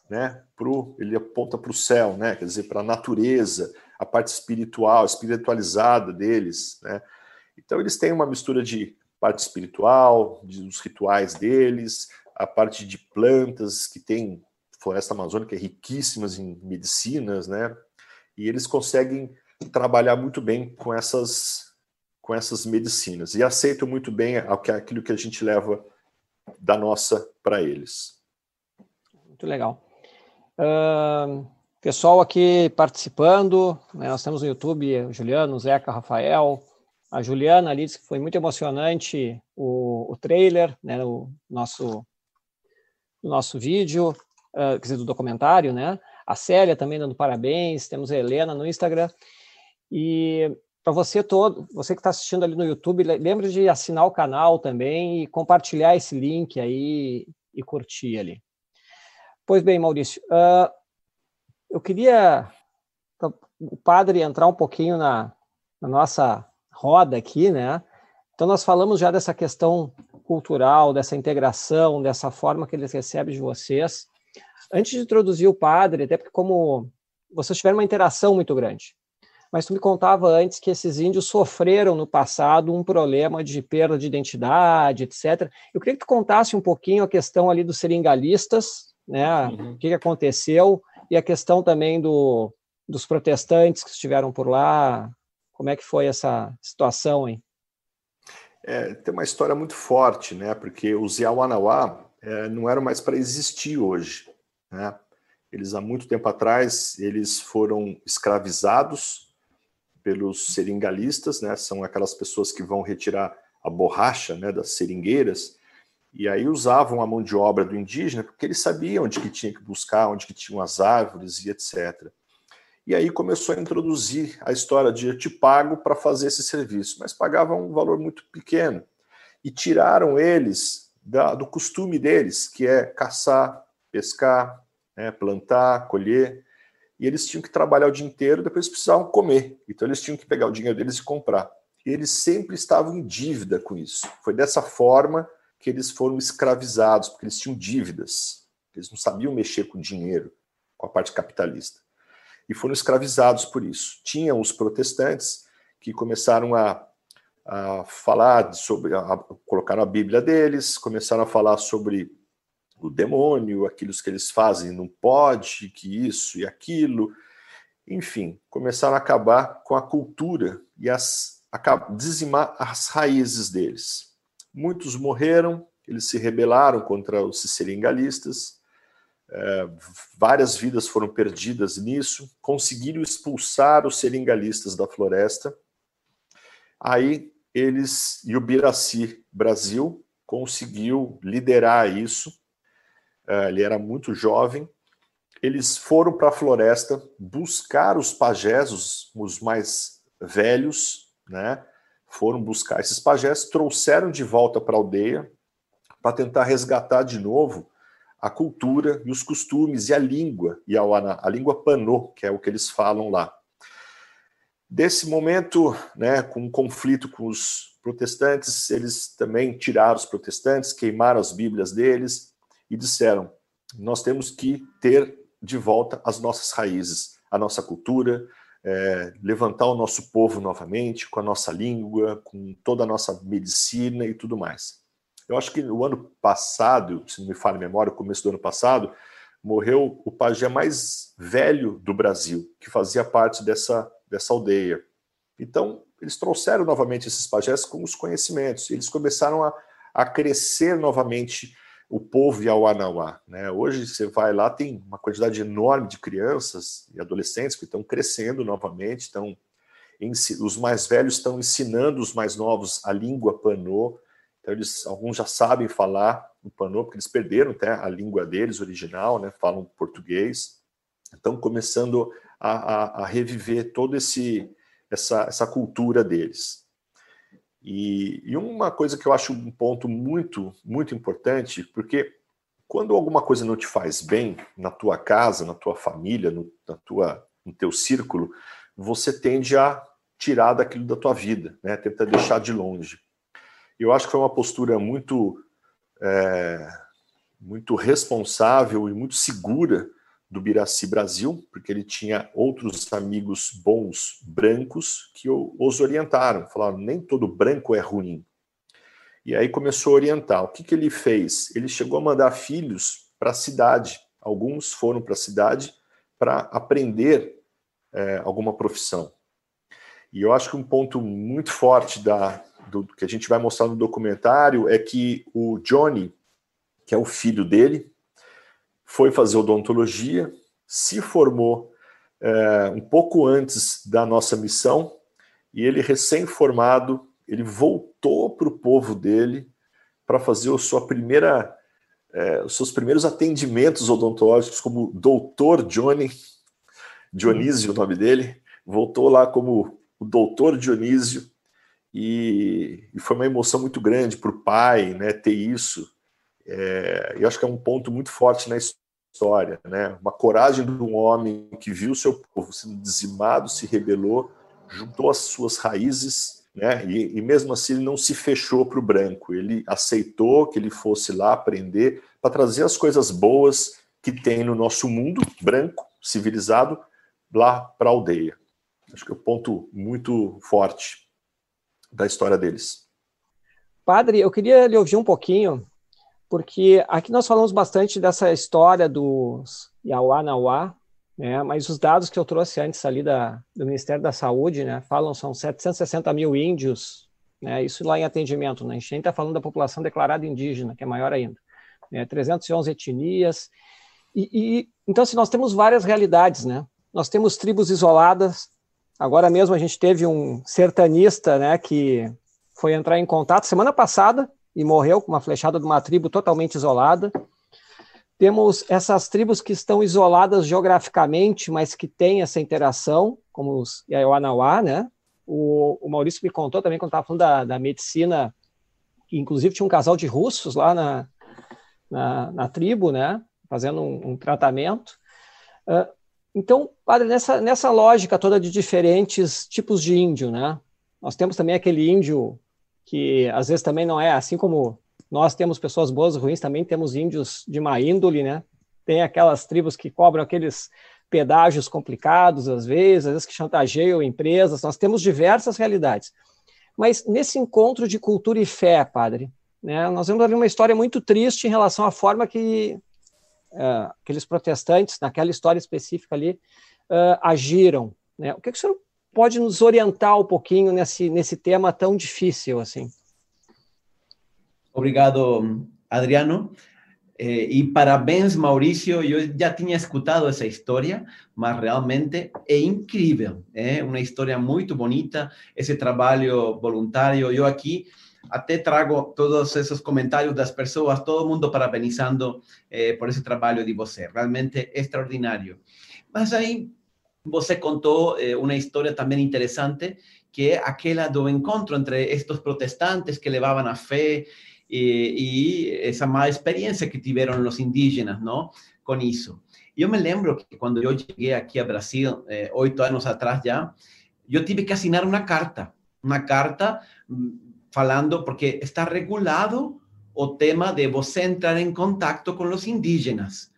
né, pro, ele aponta para o céu, né, quer dizer, para a natureza, a parte espiritual, espiritualizada deles. Né? Então, eles têm uma mistura de parte espiritual, dos rituais deles, a parte de plantas que tem floresta amazônica riquíssimas em medicinas, né? E eles conseguem trabalhar muito bem com essas com essas medicinas e aceitam muito bem aquilo que a gente leva da nossa para eles. Muito legal. Uh, pessoal aqui participando, né, nós temos no YouTube o Juliano, o Zeca, Rafael, a Juliana ali disse que foi muito emocionante o, o trailer, né, o nosso, o nosso vídeo, uh, quer dizer, do documentário, né? A Célia também dando parabéns, temos a Helena no Instagram. E para você todo, você que está assistindo ali no YouTube, lembre de assinar o canal também e compartilhar esse link aí e curtir ali. Pois bem, Maurício, uh, eu queria o padre entrar um pouquinho na, na nossa roda aqui, né? Então nós falamos já dessa questão cultural, dessa integração, dessa forma que eles recebem de vocês. Antes de introduzir o padre, até porque como vocês tiveram uma interação muito grande, mas tu me contava antes que esses índios sofreram no passado um problema de perda de identidade, etc. Eu queria que tu contasse um pouquinho a questão ali dos seringalistas, né? Uhum. O que, aconteceu e a questão também do, dos protestantes que estiveram por lá. Como é que foi essa situação, hein? É, tem uma história muito forte, né? Porque os Yawanawá é, não eram mais para existir hoje, né? Eles há muito tempo atrás eles foram escravizados pelos seringalistas, né? São aquelas pessoas que vão retirar a borracha, né, das seringueiras, e aí usavam a mão de obra do indígena porque eles sabiam onde que tinha que buscar, onde que tinham as árvores e etc. E aí começou a introduzir a história de eu te pago para fazer esse serviço, mas pagavam um valor muito pequeno. E tiraram eles da, do costume deles, que é caçar, pescar, né, plantar, colher e eles tinham que trabalhar o dia inteiro, depois precisavam comer. Então eles tinham que pegar o dinheiro deles e comprar. E eles sempre estavam em dívida com isso. Foi dessa forma que eles foram escravizados, porque eles tinham dívidas. Eles não sabiam mexer com dinheiro, com a parte capitalista. E foram escravizados por isso. Tinham os protestantes que começaram a, a falar sobre, a, a, colocaram a Bíblia deles, começaram a falar sobre o demônio, aquilo que eles fazem não pode, que isso e aquilo. Enfim, começaram a acabar com a cultura e as, a, dizimar as raízes deles. Muitos morreram, eles se rebelaram contra os seringanistas, é, várias vidas foram perdidas nisso, conseguiram expulsar os seringalistas da floresta. Aí eles, e o Biraci Brasil conseguiu liderar isso, ele era muito jovem. Eles foram para a floresta buscar os pajés, os, os mais velhos, né? Foram buscar esses pajés, trouxeram de volta para a aldeia para tentar resgatar de novo a cultura e os costumes e a língua, e a, a língua panô, que é o que eles falam lá. Desse momento, né, com um conflito com os protestantes, eles também tiraram os protestantes, queimaram as Bíblias deles, e disseram: nós temos que ter de volta as nossas raízes, a nossa cultura, é, levantar o nosso povo novamente, com a nossa língua, com toda a nossa medicina e tudo mais. Eu acho que no ano passado, se não me falha a memória, começo do ano passado, morreu o pajé mais velho do Brasil, que fazia parte dessa, dessa aldeia. Então, eles trouxeram novamente esses pajés com os conhecimentos, eles começaram a, a crescer novamente o povo Yawanawá. Né? Hoje você vai lá, tem uma quantidade enorme de crianças e adolescentes que estão crescendo novamente, estão os mais velhos estão ensinando os mais novos a língua panô, então eles, alguns já sabem falar o panô, porque eles perderam até a língua deles original, né? falam português, estão começando a, a, a reviver toda essa, essa cultura deles. E, e, uma coisa que eu acho um ponto muito, muito importante, porque quando alguma coisa não te faz bem na tua casa, na tua família, no, na tua, no teu círculo, você tende a tirar daquilo da tua vida, né? Tenta deixar de longe. Eu acho que foi uma postura muito, é, muito responsável e muito segura do Biraci Brasil, porque ele tinha outros amigos bons brancos que os orientaram, falaram nem todo branco é ruim. E aí começou a orientar. O que, que ele fez? Ele chegou a mandar filhos para a cidade. Alguns foram para a cidade para aprender é, alguma profissão. E eu acho que um ponto muito forte da, do, que a gente vai mostrar no documentário é que o Johnny, que é o filho dele, foi fazer odontologia, se formou é, um pouco antes da nossa missão, e ele, recém-formado, ele voltou para o povo dele para fazer a sua primeira, é, os seus primeiros atendimentos odontológicos como doutor Johnny, Dionísio o nome dele, voltou lá como o doutor Dionísio, e, e foi uma emoção muito grande para o pai né, ter isso. É, eu acho que é um ponto muito forte na história, né? Uma coragem de um homem que viu seu povo sendo dizimado, se rebelou, juntou as suas raízes, né? E, e mesmo assim ele não se fechou para o branco. Ele aceitou que ele fosse lá aprender para trazer as coisas boas que tem no nosso mundo branco, civilizado, lá para a aldeia. Acho que é um ponto muito forte da história deles. Padre, eu queria lhe ouvir um pouquinho porque aqui nós falamos bastante dessa história dos Yauanauá, né, mas os dados que eu trouxe antes ali da, do Ministério da Saúde, né, falam são 760 mil índios, né, isso lá em atendimento, né, a gente está falando da população declarada indígena, que é maior ainda, né, 311 etnias, e, e, então assim, nós temos várias realidades, né, nós temos tribos isoladas, agora mesmo a gente teve um sertanista, né, que foi entrar em contato semana passada, e morreu com uma flechada de uma tribo totalmente isolada. Temos essas tribos que estão isoladas geograficamente, mas que têm essa interação, como os Yawanawá, né? O, o, Maurício me contou também, quando estava falando da, da, medicina, que inclusive tinha um casal de russos lá na, na, na tribo, né? Fazendo um, um tratamento. Uh, então, padre, nessa, nessa lógica toda de diferentes tipos de índio, né? Nós temos também aquele índio que às vezes também não é assim como nós temos pessoas boas e ruins, também temos índios de má índole, né? Tem aquelas tribos que cobram aqueles pedágios complicados, às vezes, às vezes que chantageiam empresas, nós temos diversas realidades. Mas nesse encontro de cultura e fé, padre, né, nós vemos ali uma história muito triste em relação à forma que uh, aqueles protestantes, naquela história específica ali, uh, agiram. Né? O que, que o senhor pode nos orientar um pouquinho nesse, nesse tema tão difícil assim? Obrigado, Adriano. Eh, e parabéns, Maurício. Eu já tinha escutado essa história, mas realmente é incrível. É uma história muito bonita, esse trabalho voluntário. Eu aqui até trago todos esses comentários das pessoas, todo mundo parabenizando eh, por esse trabalho de você. Realmente extraordinário. Mas aí você contou eh, uma história também interessante, que é aquela do encontro entre estes protestantes que levavam a fé e, e essa má experiência que tiveram os indígenas, não? Com isso. Eu me lembro que quando eu cheguei aqui a Brasil, eh, oito anos atrás já, eu tive que assinar uma carta, uma carta mm, falando, porque está regulado o tema de você entrar em contato com os indígenas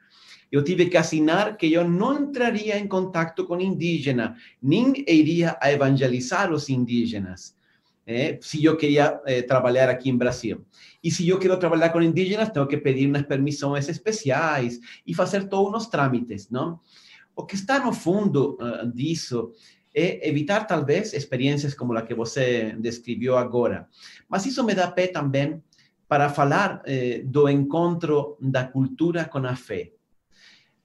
eu tive que assinar que eu não entraria em contato com indígena, nem iria a evangelizar os indígenas, eh, se eu queria eh, trabalhar aqui em Brasil. E se eu quero trabalhar com indígenas, tenho que pedir umas permissões especiais e fazer todos os trâmites, não? O que está no fundo uh, disso é evitar talvez experiências como a que você descreveu agora. Mas isso me dá pé também para falar eh, do encontro da cultura com a fé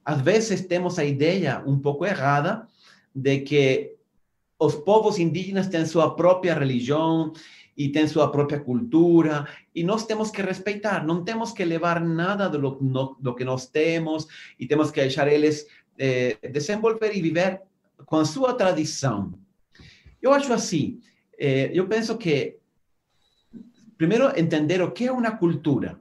às vezes temos a ideia um pouco errada de que os povos indígenas têm sua própria religião e têm sua própria cultura e nós temos que respeitar, não temos que levar nada do, no, que nós temos e temos que deixar eles eh, desenvolver e viver com a sua tradição. Eu acho assim, eh, eu penso que primeiro entender o que é uma cultura.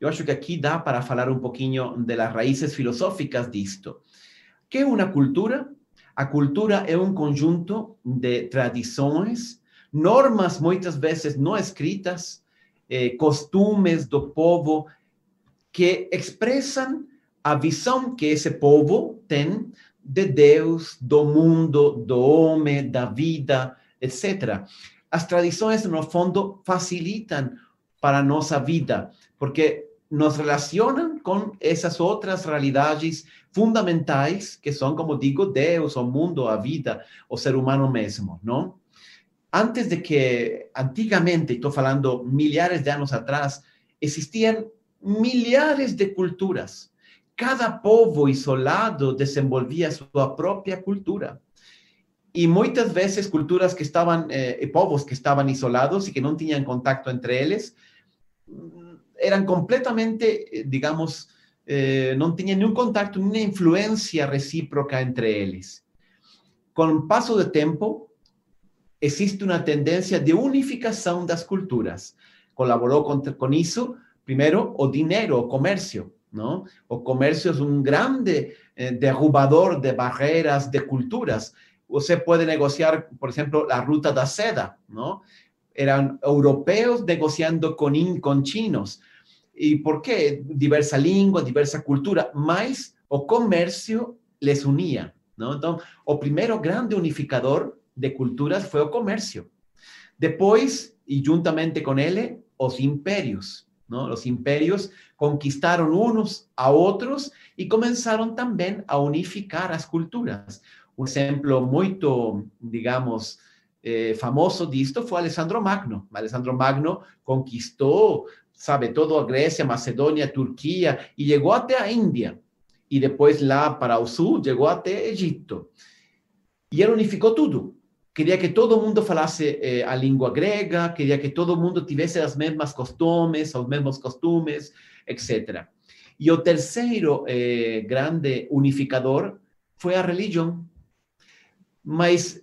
Eu acho que aqui dá para falar um pouquinho das raízes filosóficas disto. Que é uma cultura? A cultura é um conjunto de tradições, normas muitas vezes não escritas, eh, costumes do povo que expressam a visão que esse povo tem de Deus, do mundo, do homem, da vida, etc. As tradições, no fundo, facilitam para nossa vida, porque nos relacionam com essas outras realidades fundamentais, que são, como digo, Deus, o mundo, a vida, o ser humano mesmo, não? Antes de que, antigamente, estou falando milhares de anos atrás, existiam milhares de culturas. Cada povo isolado desenvolvia sua própria cultura. E muitas vezes culturas que estavam, eh, povos que estavam isolados e que não tinham contato entre eles, eran completamente, eh, digamos, eh, no tenían ningún contacto, ni una influencia recíproca entre ellos. Con paso do tiempo existe una tendencia de unificación de las culturas. Colaboró con com isso, primeiro, o dinero o comercio, ¿no? O comercio es un grande eh, derrubador de barreras de culturas. Você puede negociar, por ejemplo, la ruta da seda. Não? Eram europeus negociando com, com chinos. ¿Y por qué? Diversa lengua, diversa cultura, más o comercio les unía, ¿no? Entonces, o primero grande unificador de culturas fue o comercio. Después, y juntamente con él, los imperios, ¿no? Los imperios conquistaron unos a otros y comenzaron también a unificar las culturas. Un ejemplo muy, digamos, eh, famoso de esto fue Alessandro Magno. Alessandro Magno conquistó sabe, todo a Grecia, Macedonia, Turquía, y llegó hasta a India. Y después lá para sur, llegó hasta Egipto. Y él unificó todo. Quería que todo el mundo falase eh, a língua grega, quería que todo el mundo tuviese las mismas costumes, los mismos costumes, etc. Y el tercero eh, grande unificador fue a religión. Mas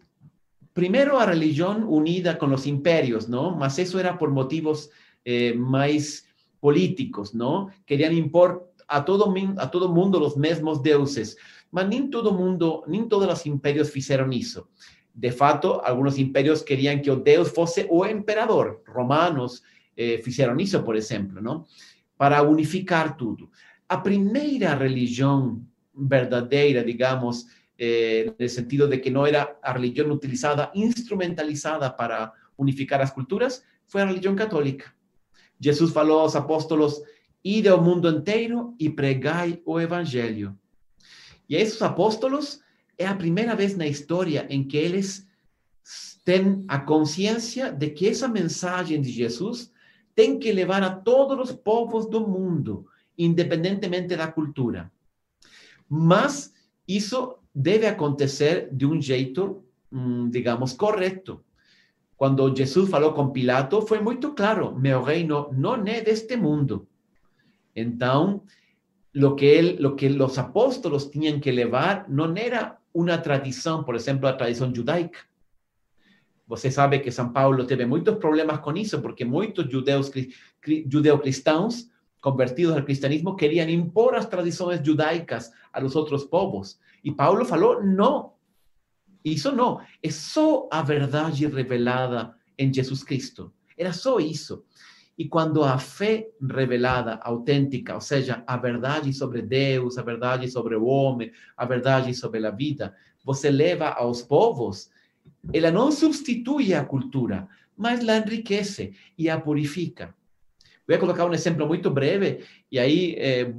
primero a religión unida con los imperios, ¿no? Mas eso era por motivos eh, más políticos, ¿no? Querían impor a todo, a todo mundo los mismos deuses, mas ni todo mundo, ni todos los imperios hicieron eso. De fato, algunos imperios querían que el Deus fuese o emperador. Romanos eh, hicieron eso, por ejemplo, ¿no? Para unificar todo. A primera religión verdadera, digamos, eh, en el sentido de que no era la religión utilizada, instrumentalizada para unificar las culturas, fue la religión católica. Jesus falou aos apóstolos: ide ao mundo inteiro e pregai o evangelho. E esses apóstolos é a primeira vez na história em que eles têm a consciência de que essa mensagem de Jesus tem que levar a todos os povos do mundo, independentemente da cultura. Mas isso deve acontecer de um jeito, hum, digamos, correto. Cuando Jesús falou con Pilato, fue muy claro: meu reino no é este mundo. Entonces, lo que, él, lo que los apóstolos tenían que llevar no era una tradición, por ejemplo, la tradición judaica. Você sabe que São Paulo teve muchos problemas con eso, porque muchos judeus, judeo-cristãos convertidos al cristianismo querían impor las tradiciones judaicas a los otros povos. Y Paulo falou: no, Isso não, é só a verdade revelada em Jesus Cristo. Era só isso. E quando a fé revelada, autêntica, ou seja, a verdade sobre Deus, a verdade sobre o homem, a verdade sobre a vida, você leva aos povos, ela não substitui a cultura, mas a enriquece e a purifica. Vou colocar um exemplo muito breve, e aí eh,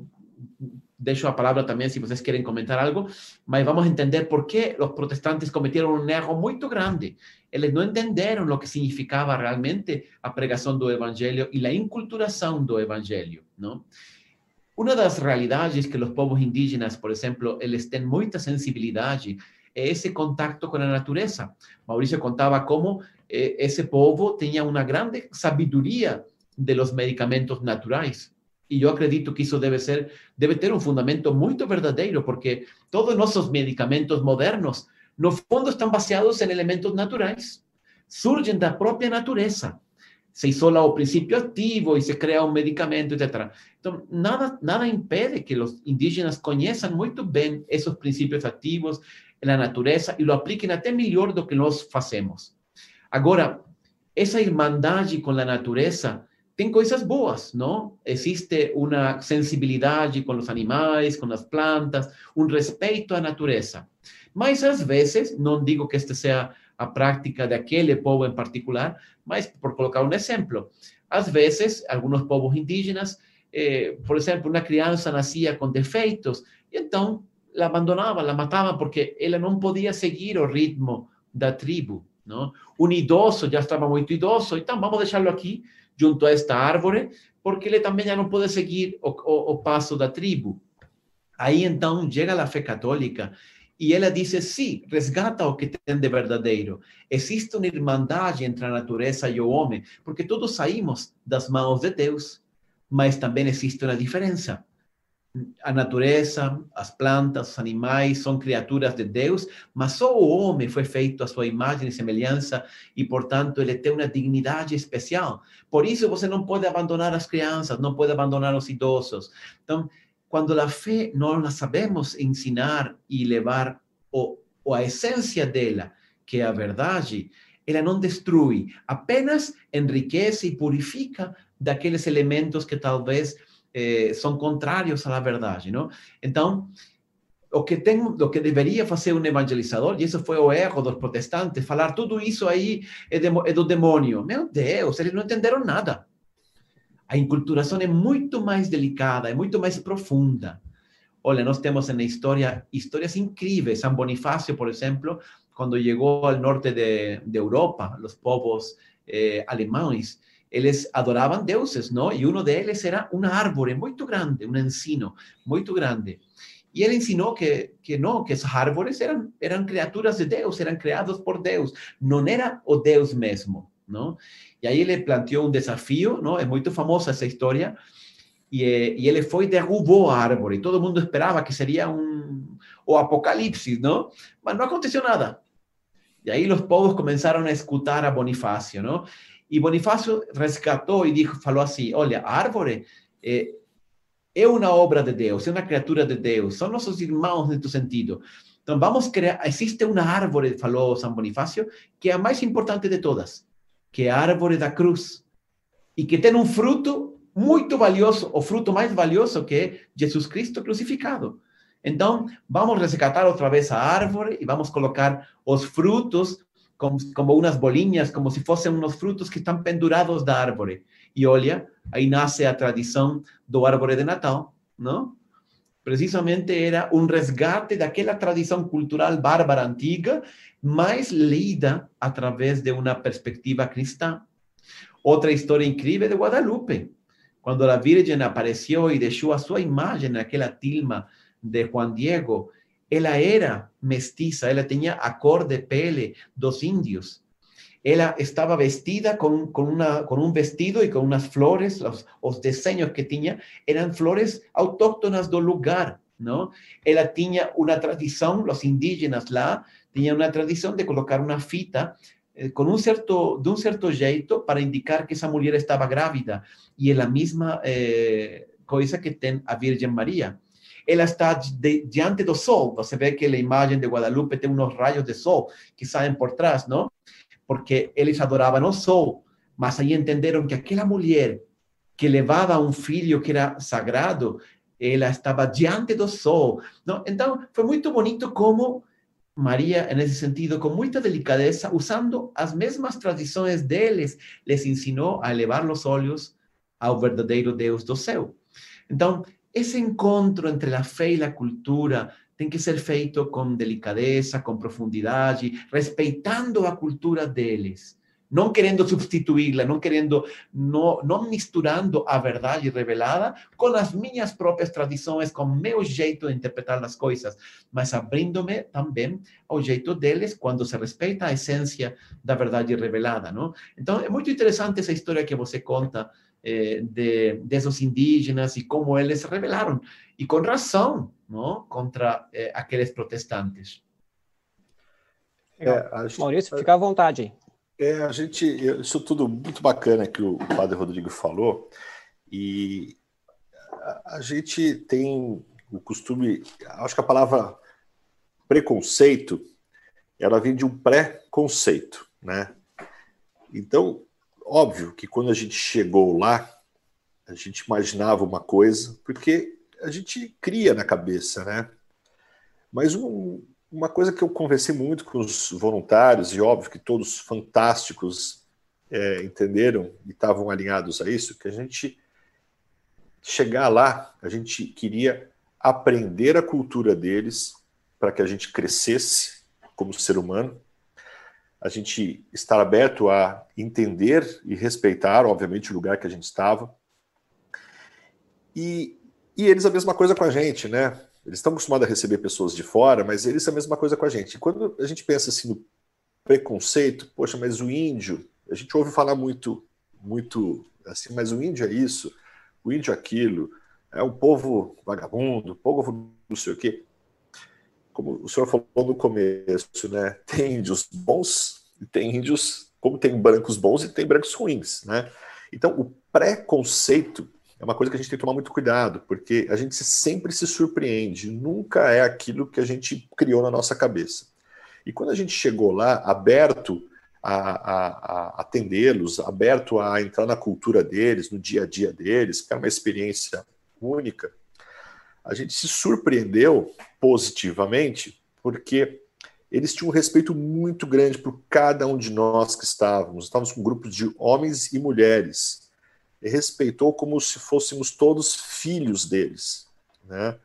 dejo a palabra también si ustedes quieren comentar algo, mas vamos a entender por qué los protestantes cometieron un error muy grande. Ellos no entendieron lo que significaba realmente a pregación del evangelio y la inculturación del evangelio, ¿no? Una de las realidades que los pueblos indígenas, por ejemplo, ellos tienen mucha sensibilidad es ese contacto con la naturaleza. Mauricio contaba cómo eh, ese pueblo tenía una grande sabiduría de los medicamentos naturales y yo acredito que eso debe ser, debe tener un fundamento muito verdadero porque todos nossos medicamentos modernos, no fundo, estão basados en elementos naturais, surgem da propia naturaleza Se isola o principio activo y se crea un medicamento, etc. Então, nada, nada impede que los indígenas conheçam muito bem esses princípios ativos na natureza e o apliquem até melhor do que nós fazemos. Agora, essa irmandade con la naturaleza tem coisas boas, não? Existe uma sensibilidade com os animais, com as plantas, um respeito à natureza. Mas às vezes, não digo que esta seja a prática daquele povo em particular, mas por colocar um exemplo, às vezes, alguns povos indígenas, eh, por exemplo, uma criança nascia com defeitos, então la abandonavam, la matavam, porque ela não podia seguir o ritmo da tribo. Não? Um idoso já estava muito idoso, então vamos deixá-lo aqui, junto a esta árvore, porque ele também já não pode seguir o, o, o passo da tribo. Aí então chega a fé católica e ela diz: sim, resgata o que tem de verdadeiro. Existe uma irmandade entre a natureza e o homem, porque todos saímos das mãos de Deus, mas também existe uma diferença. A natureza, as plantas, os animais são criaturas de Deus, mas só o homem foi feito à sua imagem e semelhança e, portanto, ele tem uma dignidade especial. Por isso, você não pode abandonar as crianças, não pode abandonar os idosos. Então, quando a fé nós la sabemos ensinar e levar o, o a essência dela, que é a verdade, ela não destrui, apenas enriquece e purifica daqueles elementos que talvez eh, são contrários à verdade, não? Então, o que tem, o que deveria fazer um evangelizador, e isso foi o erro dos protestantes, falar tudo isso aí é, de, é do demônio. Meu Deus, eles não entenderam nada. A inculturação é muito mais delicada, é muito mais profunda. Olha, nós temos na história histórias incríveis. São Bonifácio, por exemplo, quando chegou ao norte de, de Europa, os povos eh, alemães, eles adoravam deuses, não? E um deles era uma árvore muito grande, um ensino muito grande. E ele ensinou que, que não, que essas árvores eram, eram criaturas de Deus, eram criados por Deus, não era o Deus mesmo, não? E aí ele planteou um desafio, não? É muito famosa essa história. E, e ele foi derrubou a árvore. Todo mundo esperava que seria um o apocalipse, não? Mas não aconteceu nada. E aí os povos começaram a escutar a Bonifácio, não? E Bonifácio resgatou e dijo, falou assim: olha, a árvore é, é uma obra de Deus, é uma criatura de Deus, são nossos irmãos nesse sentido. Então vamos criar, existe uma árvore, falou São Bonifácio, que é a mais importante de todas que é a árvore da cruz, e que tem um fruto muito valioso, o fruto mais valioso que é Jesus Cristo crucificado. Então, vamos resgatar outra vez a árvore e vamos colocar os frutos como, umas bolinhas, como se fossem uns frutos que estão pendurados da árvore. E olha, aí nasce a tradição do árvore de Natal, não? Precisamente era um resgate daquela tradição cultural bárbara antiga mas lida através de uma perspectiva cristã. Outra história incrível de Guadalupe, quando a Virgem apareceu e deixou a sua imagem naquela tilma de Juan Diego, ela era mestiça, ela tinha a cor de pele dos índios. Ela estava vestida com, com, uma, com um vestido e com umas flores, os, os desenhos que tinha eram flores autóctonas do lugar, não? Ela tinha uma tradição, os indígenas lá tinha uma tradição de colocar uma fita eh, com um certo, de um certo jeito para indicar que essa mulher estava grávida. E é a mesma eh, coisa que tem a Virgem Maria. Ela está diante do sol. Você vê que a imagem de Guadalupe tem uns raios de sol que saem por trás, não? Porque eles adoravam o sol, mas aí entenderam que aquela mulher que levava um filho que era sagrado, ela estava diante do sol. Não? Então, foi muito bonito como Maria, nesse sentido, com muita delicadeza, usando as mesmas tradições deles, les ensinou a elevar os olhos ao verdadeiro Deus do céu. Então, esse encontro entre a fé e a cultura tem que ser feito com delicadeza, com profundidade, respeitando a cultura deles não querendo substituí-la, não querendo, não, não misturando a verdade revelada com as minhas próprias tradições, com meu jeito de interpretar as coisas, mas abrindo-me também ao jeito deles quando se respeita a essência da verdade revelada, não? Então, é muito interessante essa história que você conta eh, de desses indígenas e como eles se rebelaram, e com razão, não? Contra eh, aqueles protestantes. É. Maurício, fica à vontade. É, a gente, isso tudo muito bacana que o Padre Rodrigo falou, e a gente tem o costume, acho que a palavra preconceito, ela vem de um pré-conceito, né? Então, óbvio que quando a gente chegou lá, a gente imaginava uma coisa, porque a gente cria na cabeça, né? Mas um, uma coisa que eu conversei muito com os voluntários, e óbvio que todos fantásticos, é, entenderam e estavam alinhados a isso, que a gente chegar lá, a gente queria aprender a cultura deles para que a gente crescesse como ser humano, a gente estar aberto a entender e respeitar, obviamente, o lugar que a gente estava. E, e eles a mesma coisa com a gente, né? Eles estão acostumados a receber pessoas de fora, mas eles a mesma coisa com a gente. E quando a gente pensa assim no preconceito, poxa, mas o índio, a gente ouve falar muito, muito assim, mas o índio é isso, o índio é aquilo, é um povo vagabundo, povo não sei o quê. Como o senhor falou no começo, né? Tem índios bons e tem índios, como tem brancos bons e tem brancos ruins, né? Então, o preconceito é uma coisa que a gente tem que tomar muito cuidado, porque a gente sempre se surpreende, nunca é aquilo que a gente criou na nossa cabeça. E quando a gente chegou lá, aberto a, a, a atendê-los, aberto a entrar na cultura deles, no dia a dia deles, que é uma experiência única, a gente se surpreendeu positivamente, porque eles tinham um respeito muito grande por cada um de nós que estávamos. Estávamos com grupos de homens e mulheres e respeitou como se fôssemos todos filhos deles. Né?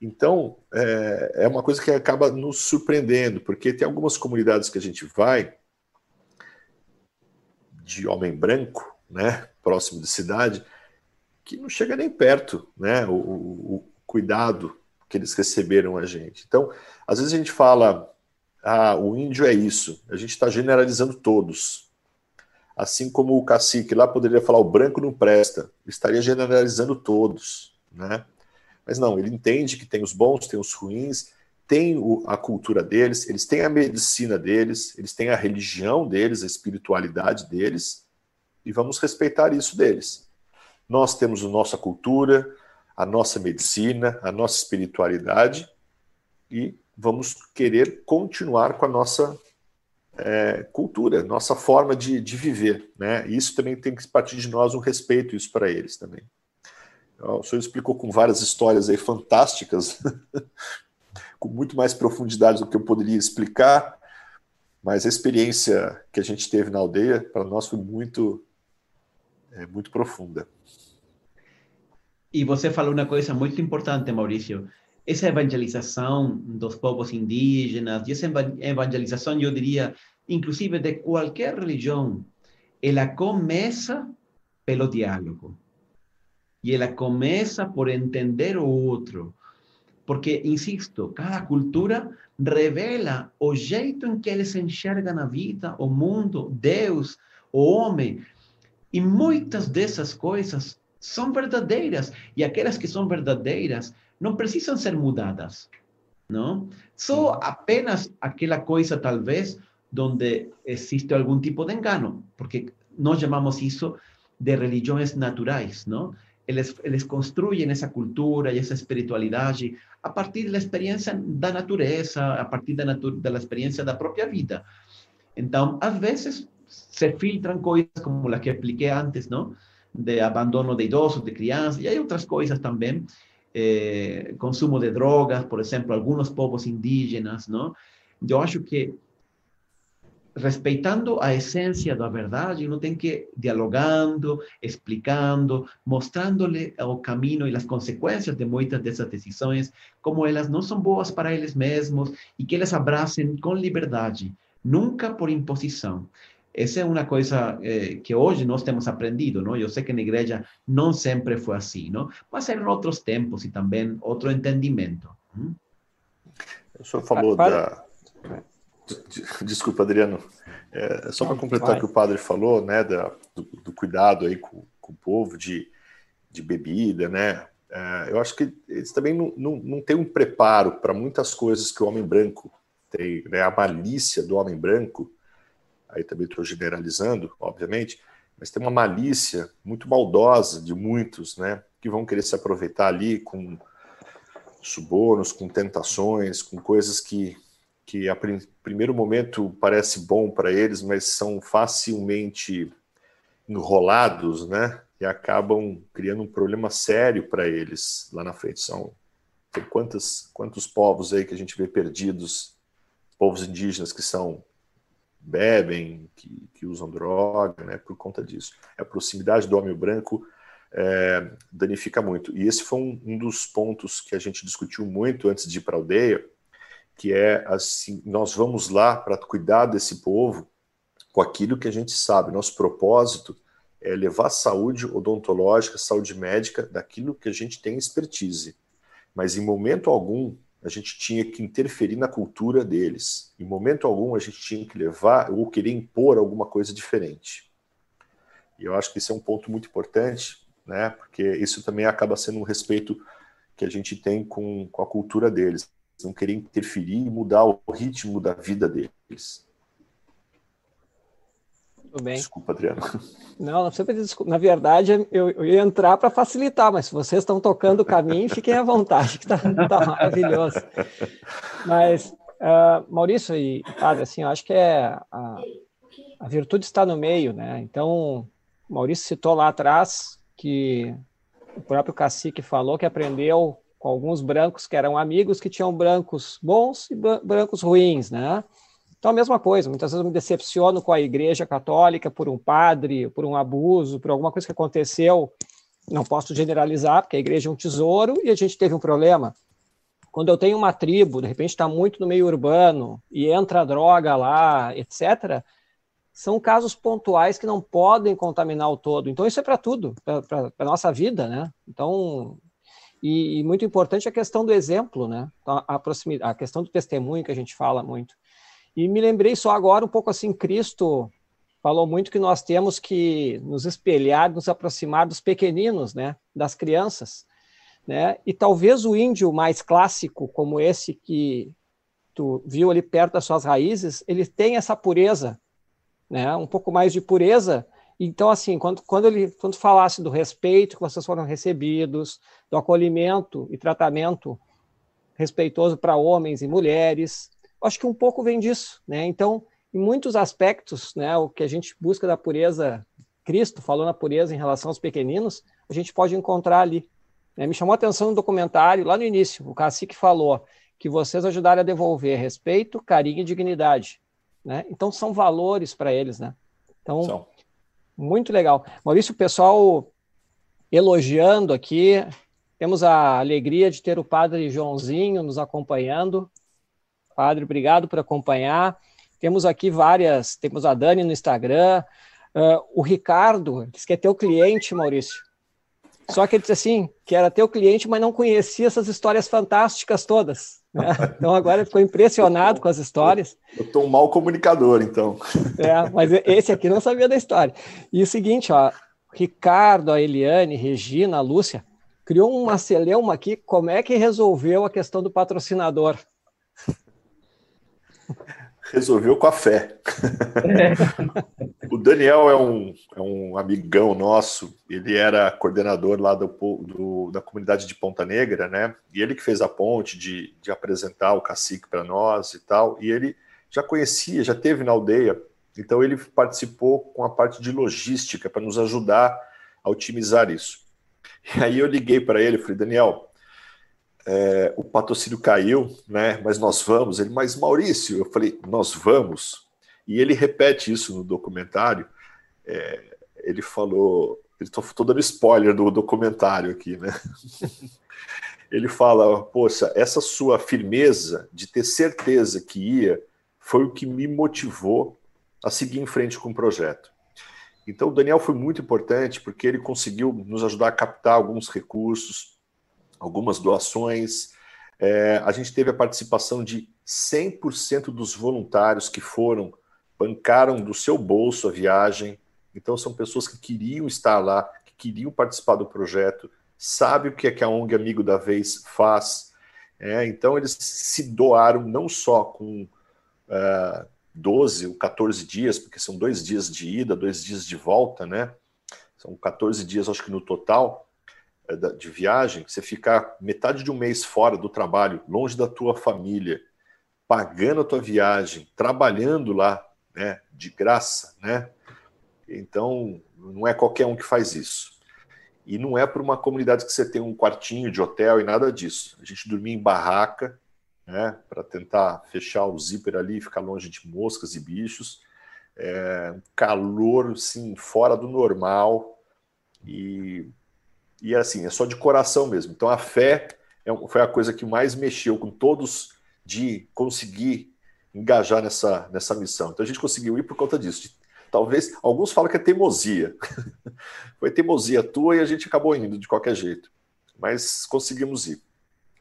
Então, é, é uma coisa que acaba nos surpreendendo, porque tem algumas comunidades que a gente vai, de homem branco, né, próximo de cidade, que não chega nem perto né, o, o, cuidado que eles receberam a gente. Então, às vezes a gente fala, ah, o índio é isso, a gente está generalizando todos. Assim como o cacique lá poderia falar o branco não presta, estaria generalizando todos, né? Mas não, ele entende que tem os bons, tem os ruins, tem o, a cultura deles, eles têm a medicina deles, eles têm a religião deles, a espiritualidade deles, e vamos respeitar isso deles. Nós temos a nossa cultura, a nossa medicina, a nossa espiritualidade, e vamos querer continuar com a nossa é, cultura, nossa forma de, de viver. Né? Isso também tem que partir de nós um respeito isso para eles também. O senhor explicou com várias histórias aí fantásticas, com muito mais profundidade do que eu poderia explicar, mas a experiência que a gente teve na aldeia, para nós, foi muito, é, muito profunda. E você falou uma coisa muito importante, Maurício. Essa evangelização dos povos indígenas, e essa evangelização, eu diria, inclusive de qualquer religião, ela começa pelo diálogo. E ela começa por entender o outro. Porque, insisto, cada cultura revela o jeito em que eles enxergam a vida, o mundo, Deus, o homem. E muitas dessas coisas são verdadeiras. E aquelas que são verdadeiras não precisam ser mudadas. Não? Só apenas aquela coisa, talvez, donde existe algún tipo de engano, porque nos llamamos eso de religiones naturales, ¿no? Eles, construyen esa cultura y esa espiritualidad a partir de la experiencia de la naturaleza, a partir de, la experiencia de la propia vida. Entonces, a veces se filtran cosas como las que expliqué antes, ¿no? De abandono de idosos, de crianças, y hay otras cosas también, eh, consumo de drogas, por ejemplo, algunos povos indígenas, ¿no? Yo acho que respeitando a essência da verdade, uno tem que dialogando, explicando, mostrando-lhe o caminho e as consequências de muitas dessas decisões, como elas não são boas para eles mesmos e que eles abracem com liberdade, nunca por imposição. Essa é uma coisa eh, que hoje nós temos aprendido, não? Eu sei que na igreja não sempre foi assim, não? Mas eram outros tempos e também outro entendimento. Hum? O senhor falou da Desculpa, Adriano. É, só para completar o que o padre falou, né, da, do, do cuidado aí com, com, o povo, de, de bebida, né? É, eu acho que eles também não, não, não têm um preparo para muitas coisas que o homem branco tem, né? A malícia do homem branco, aí também estou generalizando, obviamente, mas tem uma malícia muito maldosa de muitos, né? Que vão querer se aproveitar ali com subornos, com tentações, com coisas que que a prim primeiro momento parece bom para eles, mas são facilmente enrolados, né? E acabam criando um problema sério para eles lá na frente. São tem quantos, quantos povos aí que a gente vê perdidos, povos indígenas que são bebem, que, que usam droga, né, por conta disso. A proximidade do homem branco é, danifica muito. E esse foi um, um, dos pontos que a gente discutiu muito antes de ir para a aldeia, que é assim, nós vamos lá para cuidar desse povo com aquilo que a gente sabe. Nosso propósito é levar saúde odontológica, saúde médica, daquilo que a gente tem expertise. Mas em momento algum a gente tinha que interferir na cultura deles. Em momento algum a gente tinha que levar ou querer impor alguma coisa diferente. E eu acho que esse é um ponto muito importante, né? Porque isso também acaba sendo um respeito que a gente tem com, com a cultura deles. Não querer interferir e mudar o ritmo da vida deles. Tudo bem. Desculpa, Adriano. Não, não precisa pedir desculpa. Na verdade, eu, eu ia entrar para facilitar, mas se vocês estão tocando o caminho, fiquem à vontade, que está tá maravilhoso. Mas, uh, Maurício e Padre, assim, eu acho que é a, a virtude está no meio, né? Então, Maurício citou lá atrás que o próprio cacique falou que aprendeu com alguns brancos que eram amigos que tinham brancos bons e brancos ruins, né? Então, a mesma coisa, muitas vezes eu me decepciono com a igreja católica por um padre, por um abuso, por alguma coisa que aconteceu. Não posso generalizar, porque a igreja é um tesouro e a gente teve um problema. Quando eu tenho uma tribo, de repente está muito no meio urbano e entra droga lá, etc., são casos pontuais que não podem contaminar o todo. Então, isso é para tudo, para a nossa vida, né? Então, e, e, muito importante a questão do exemplo, né? Então, a, proximidade, a questão do testemunho que a gente fala muito. E me lembrei só agora um pouco assim, Cristo falou muito que nós temos que nos espelhar, nos aproximar dos pequeninos, né, das crianças, né? E talvez o índio mais clássico, como esse que tu viu ali perto das suas raízes, ele tem essa pureza, né? Um pouco mais de pureza. Então, assim, quando, quando ele quando falasse do respeito que vocês foram recebidos, do acolhimento e tratamento respeitoso para homens e mulheres, acho que um pouco vem disso, né? Então, em muitos aspectos, né, o que a gente busca da pureza, Cristo falou na pureza em relação aos pequeninos, a gente pode encontrar ali. Né? Me chamou a atenção no documentário, lá no início, o cacique falou que vocês ajudaram a devolver respeito, carinho e dignidade. Né? Então, são valores para eles, né? Então, são. muito legal. Maurício, o pessoal elogiando aqui, temos a alegria de ter o padre Joãozinho nos acompanhando, Padre, obrigado por acompanhar. Temos aqui várias, temos a Dani no Instagram, uh, o Ricardo, disse que é teu cliente, Maurício. Só que ele disse assim, que era teu cliente, mas não conhecia essas histórias fantásticas todas. Né? Então agora ele ficou impressionado com as histórias. Eu estou um mau comunicador, então. É, mas esse aqui não sabia da história. E o seguinte, ó, Ricardo, a Eliane, Regina, a Lúcia, criou uma celeuma aqui, como é que resolveu a questão do patrocinador? Resolveu com a fé. o Daniel é um, é um amigão nosso, ele era coordenador lá do, do, da comunidade de Ponta Negra, né? E ele que fez a ponte de, de apresentar o cacique para nós e tal. E ele já conhecia, já teve na aldeia, então ele participou com a parte de logística para nos ajudar a otimizar isso. E aí eu liguei para ele, falei, Daniel, é, o patrocínio caiu, né? Mas nós vamos. Ele, mas Maurício, eu falei, nós vamos. E ele repete isso no documentário. É, ele falou, estou dando spoiler do documentário aqui, né? ele fala, poxa, essa sua firmeza de ter certeza que ia foi o que me motivou a seguir em frente com o projeto. Então, o Daniel foi muito importante porque ele conseguiu nos ajudar a captar alguns recursos, algumas doações. É, a gente teve a participação de 100% dos voluntários que foram, bancaram do seu bolso a viagem. Então, são pessoas que queriam estar lá, que queriam participar do projeto, sabe o que é que a ONG Amigo da Vez faz. É, então, eles se doaram não só com uh, 12 ou 14 dias, porque são dois dias de ida, dois dias de volta, né? São 14 dias, acho que no total, é, de viagem, você ficar metade de um mês fora do trabalho, longe da tua família, pagando a tua viagem, trabalhando lá, né, de graça, né? Então, não é qualquer um que faz isso. E não é para uma comunidade que você tem um quartinho de hotel e nada disso. A gente dormia em barraca, né, para tentar fechar o zíper ali ficar longe de moscas e bichos. é, calor, assim, fora do normal. E, e assim, é só de coração mesmo. Então a fé é, foi a coisa que mais mexeu com todos de conseguir engajar nessa, nessa missão. Então a gente conseguiu ir por conta disso. De, talvez, alguns falam que é teimosia. foi teimosia tua e a gente acabou indo de qualquer jeito. Mas conseguimos ir.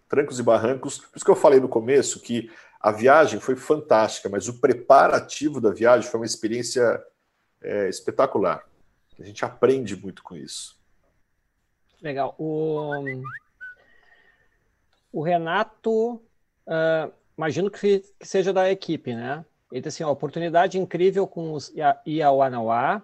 Trancos e barrancos. Por isso que eu falei no começo que a viagem foi fantástica, mas o preparativo da viagem foi uma experiência é, espetacular. A gente aprende muito com isso. Legal. O, o Renato, uh, imagino que, que, seja da equipe, né? Ele disse assim, oportunidade incrível com os Iauanauá,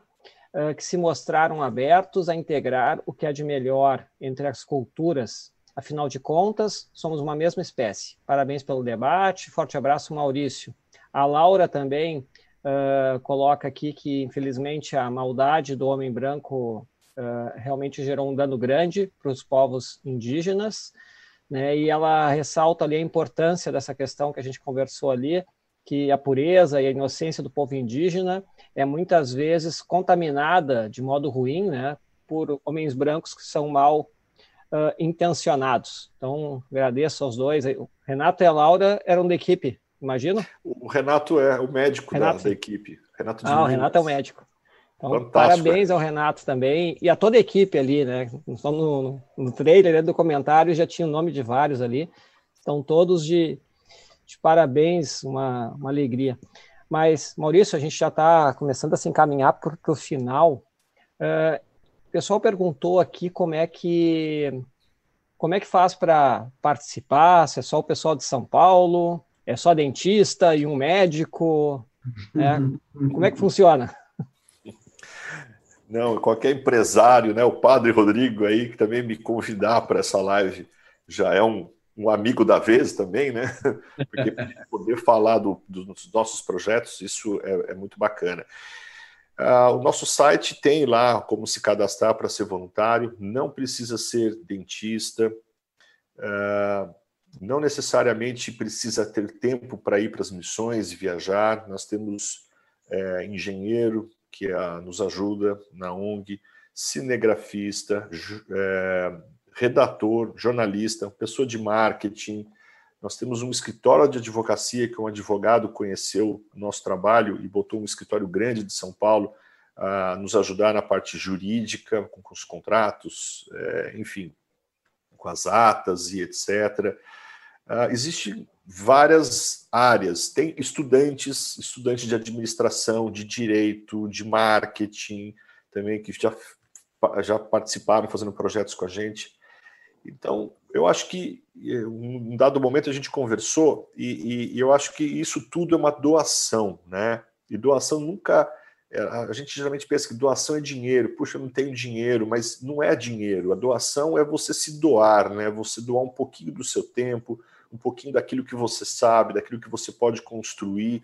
uh, que se mostraram abertos a integrar o que há de melhor entre as culturas Afinal de contas, somos uma mesma espécie. Parabéns pelo debate. Forte abraço, Maurício. A Laura também uh, coloca aqui que, infelizmente, a maldade do homem branco uh, realmente gerou um dano grande para os povos indígenas. Né? E ela ressalta ali a importância dessa questão que a gente conversou ali, que a pureza e a inocência do povo indígena é muitas vezes contaminada de modo ruim, né, por homens brancos que são mal uh, intencionados. Então, agradeço aos dois. O Renato e a Laura eram da equipe, imagino? O Renato é o médico Renato, da, da, equipe. Renato ah, o Renato é o médico. Então, Fantástico, parabéns ao Renato também e a toda a equipe ali, né? Só no, no trailer né, do comentário já tinha o nome de vários ali. Estão todos de, de parabéns, uma, uma alegria. Mas, Maurício, a gente já está começando a se encaminhar para o final. Uh, pessoal perguntou aqui como é que como é que faz para participar? Se é só o pessoal de São Paulo? É só dentista e um médico? Né? Como é que funciona? Não, qualquer empresário, né? O Padre Rodrigo aí, que também me convidar para essa live, já é um, um amigo da vez também, né? Porque poder falar do, dos nossos projetos, isso é, é muito bacana. Uh, o nosso site tem lá como se cadastrar para ser voluntário, não precisa ser dentista, uh, não necessariamente precisa ter tempo para ir para as missões e viajar. Nós temos é, engenheiro que uh, nos ajuda na ONG, cinegrafista, é, redator, jornalista, pessoa de marketing, nós temos um escritório de advocacia que um advogado conheceu nosso trabalho e botou um escritório grande de São Paulo a nos ajudar na parte jurídica, com, com os contratos, é, enfim, com as atas e etc. Uh, Existem várias áreas. Tem estudantes, estudantes de administração, de direito, de marketing, também que já, já participaram fazendo projetos com a gente. Então, eu acho que em um dado momento a gente conversou e, e, eu acho que isso tudo é uma doação, né? E doação nunca. É, a gente geralmente pensa que doação é dinheiro. Puxa, eu não tenho dinheiro, mas não é dinheiro. A doação é você se doar, né? Você doar um pouquinho do seu tempo, um pouquinho daquilo que você sabe, daquilo que você pode construir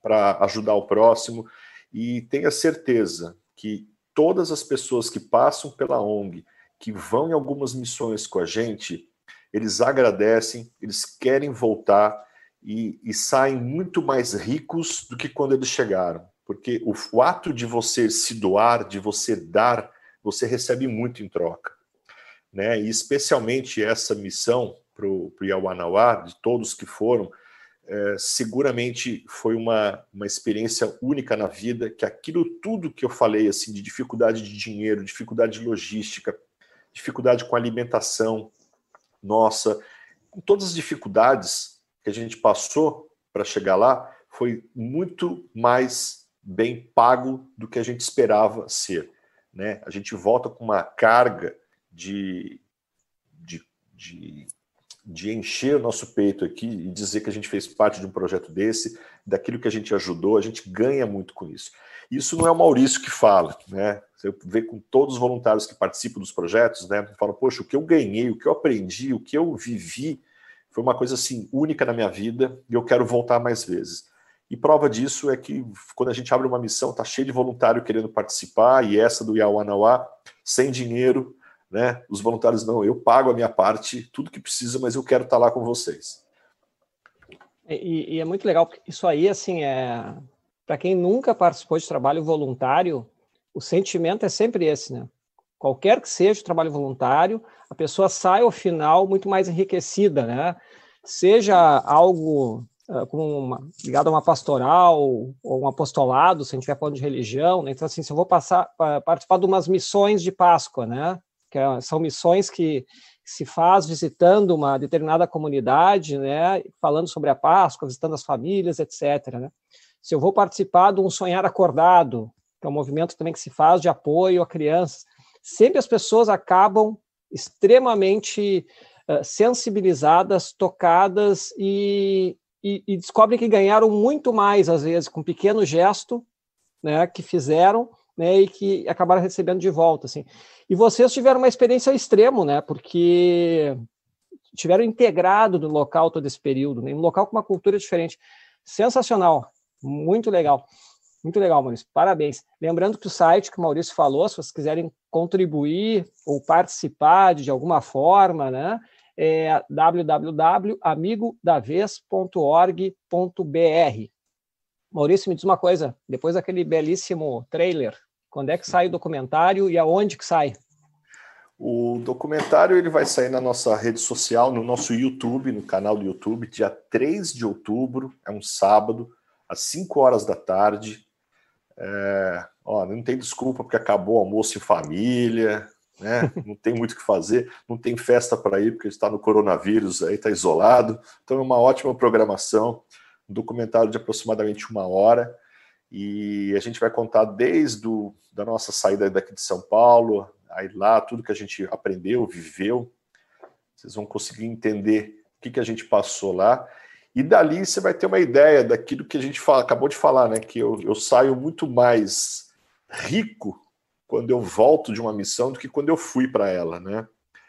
para ajudar o próximo. E tenha certeza que todas as pessoas que passam pela ONG, que vão em algumas missões com a gente, eles agradecem, eles querem voltar e, e saem muito mais ricos do que quando eles chegaram. Porque o, o ato de você se doar, de você dar, você recebe muito em troca. Né? E especialmente essa missão para o Yawanawá, de todos que foram, é, seguramente foi uma, uma experiência única na vida, que aquilo tudo que eu falei, assim, de dificuldade de dinheiro, dificuldade de logística, dificuldade com alimentação nossa, com todas as dificuldades que a gente passou para chegar lá, foi muito mais bem pago do que a gente esperava ser. Né? A gente volta com uma carga de, de, de, de encher o nosso peito aqui e dizer que a gente fez parte de um projeto desse, daquilo que a gente ajudou, a gente ganha muito com isso. Isso não é o Maurício que fala, né? Você vê com todos os voluntários que participam dos projetos, né? Falam, poxa, o que eu ganhei, o que eu aprendi, o que eu vivi foi uma coisa assim única na minha vida e eu quero voltar mais vezes. E prova disso é que quando a gente abre uma missão, tá cheio de voluntário querendo participar e essa do Yawanawá, sem dinheiro, né? Os voluntários não, eu pago a minha parte, tudo que precisa, mas eu quero estar tá lá com vocês. E, e, é muito legal, porque isso aí, assim, é, para quem nunca participou de trabalho voluntário, o sentimento é sempre esse, né? Qualquer que seja o trabalho voluntário, a pessoa sai ao final muito mais enriquecida, né? Seja algo uh, como uma, ligado a uma pastoral ou um apostolado, se a gente estiver falando de religião, né? Então, assim, se eu vou passar, participar de umas missões de Páscoa, né? Que é, são missões que se faz visitando uma determinada comunidade, né? Falando sobre a Páscoa, visitando as famílias, etc. Né? Se eu vou participar de um sonhar acordado, que é um movimento também que se faz de apoio a crianças, sempre as pessoas acabam extremamente uh, sensibilizadas, tocadas e, e, e, descobrem que ganharam muito mais, às vezes, com um pequeno gesto né, que fizeram né, e que acabaram recebendo de volta. Assim. E vocês tiveram uma experiência extremo, né, porque tiveram integrado no local todo esse período, né, um local com uma cultura diferente. Sensacional, muito legal. Muito legal, Maurício. Parabéns. Lembrando que o site que o Maurício falou, se vocês quiserem contribuir ou participar de alguma forma, né, é www.amigodavez.org.br. Maurício, me diz uma coisa, depois daquele belíssimo trailer, quando é que sai o documentário e aonde que sai? O documentário ele vai sair na nossa rede social, no nosso YouTube, no canal do YouTube, dia 3 de outubro, é um sábado, às 5 horas da tarde. É, ó, não tem desculpa porque acabou o almoço em família, né? Não tem muito o que fazer, não tem festa para ir porque está no coronavírus, aí está isolado. Então é uma ótima programação, um documentário de aproximadamente uma hora e a gente vai contar desde o, da nossa saída daqui de São Paulo, aí lá tudo que a gente aprendeu, viveu. Vocês vão conseguir entender o que, que a gente passou lá e dali você vai ter uma ideia daquilo que a gente fala, acabou de falar, né? Que eu, eu saio muito mais rico quando eu volto de uma missão do que quando eu fui para ela, né?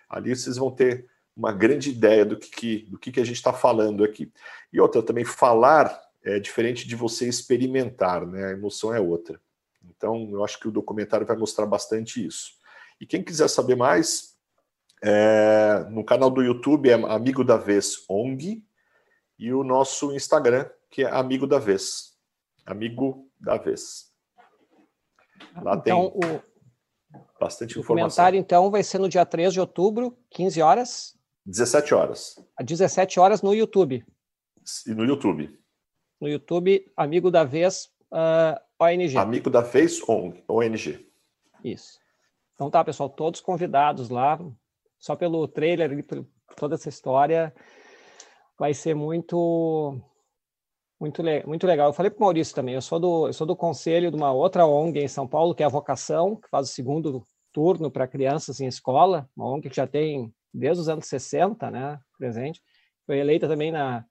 Ali vocês vão ter uma grande ideia do que, que do que, que a gente está falando aqui. E outra, também falar é diferente de você experimentar, né? A emoção é outra. Então, eu acho que o documentário vai mostrar bastante isso. E quem quiser saber mais, é, no canal do YouTube é Amigo da Vez ONG, e o nosso Instagram, que é Amigo da Vez. Amigo da Vez. Lá então, tem o bastante informação. O comentário, então, vai ser no dia 3 de outubro, 15 horas. 17 horas. A 17 horas no YouTube. E no YouTube. No YouTube, Amigo da Vez uh, ONG. Amigo da Vez ONG. Isso. Então tá, pessoal, todos convidados lá, só pelo trailer, por toda essa história vai ser muito muito, muito legal. Eu falei para o Maurício também, eu sou, do, eu sou do conselho de uma outra ONG em São Paulo, que é a Vocação, que faz o segundo turno para crianças em escola, uma ONG que já tem desde os anos 60, né, presente. Foi eleita também na,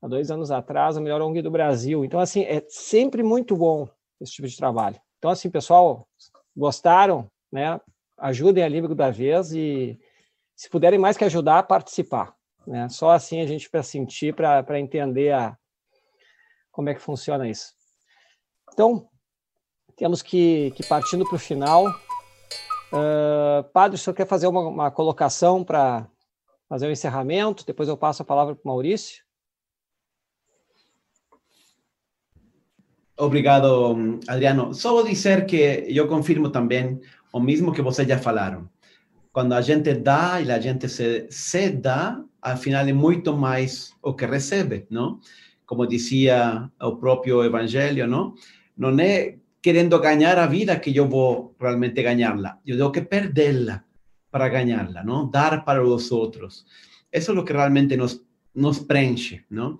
há dois anos atrás a melhor ONG do Brasil. Então, assim, é sempre muito bom esse tipo de trabalho. Então, assim, pessoal, gostaram, né? Ajudem a Líbico da Vez e, se puderem mais que ajudar, participar. Né? Só assim a gente vai sentir para entender a, como é que funciona isso. Então, temos que, que partindo para o final. Uh, padre, o senhor quer fazer uma, uma colocação para fazer o um encerramento? Depois eu passo a palavra para o Maurício. Obrigado, Adriano. Só vou dizer que eu confirmo também o mesmo que vocês já falaram. Quando a gente dá e a gente se, se dá, al final é muito mais o que recebe, não? Como dizia o próprio Evangelho, não? Não é querendo ganhar a vida que eu vou realmente ganhá-la. Eu tenho que perdê-la para ganhá-la, não? Dar para os outros. Isso é o que realmente nos, nos preenche, não?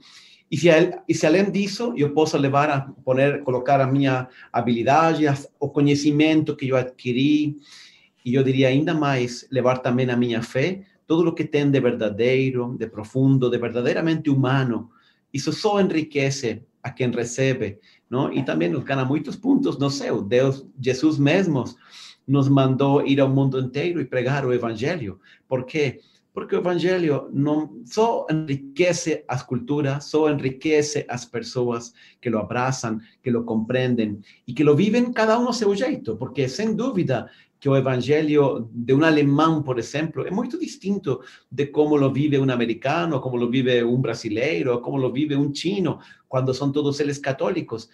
E se, e se além disso eu posso levar a poner, colocar a minha habilidade, o conhecimento que eu adquiri, e eu diria ainda mais, levar também a minha fé, todo lo que tem de verdadeiro, de profundo, de verdadeiramente humano, isso só enriquece a quem recebe, não? E também nos gana muitos pontos no céu. Deus, Jesus mesmo, nos mandou ir ao mundo inteiro e pregar o evangelho. Por quê? Porque o evangelho não só enriquece as culturas, só enriquece as pessoas que lo abraçam, que lo compreendem e que lo vivem cada um ao seu jeito, porque sem dúvida que o evangelho de um alemão, por exemplo, é muito distinto de como lo vive um americano, como lo vive um brasileiro, como lo vive um chino, quando são todos eles católicos.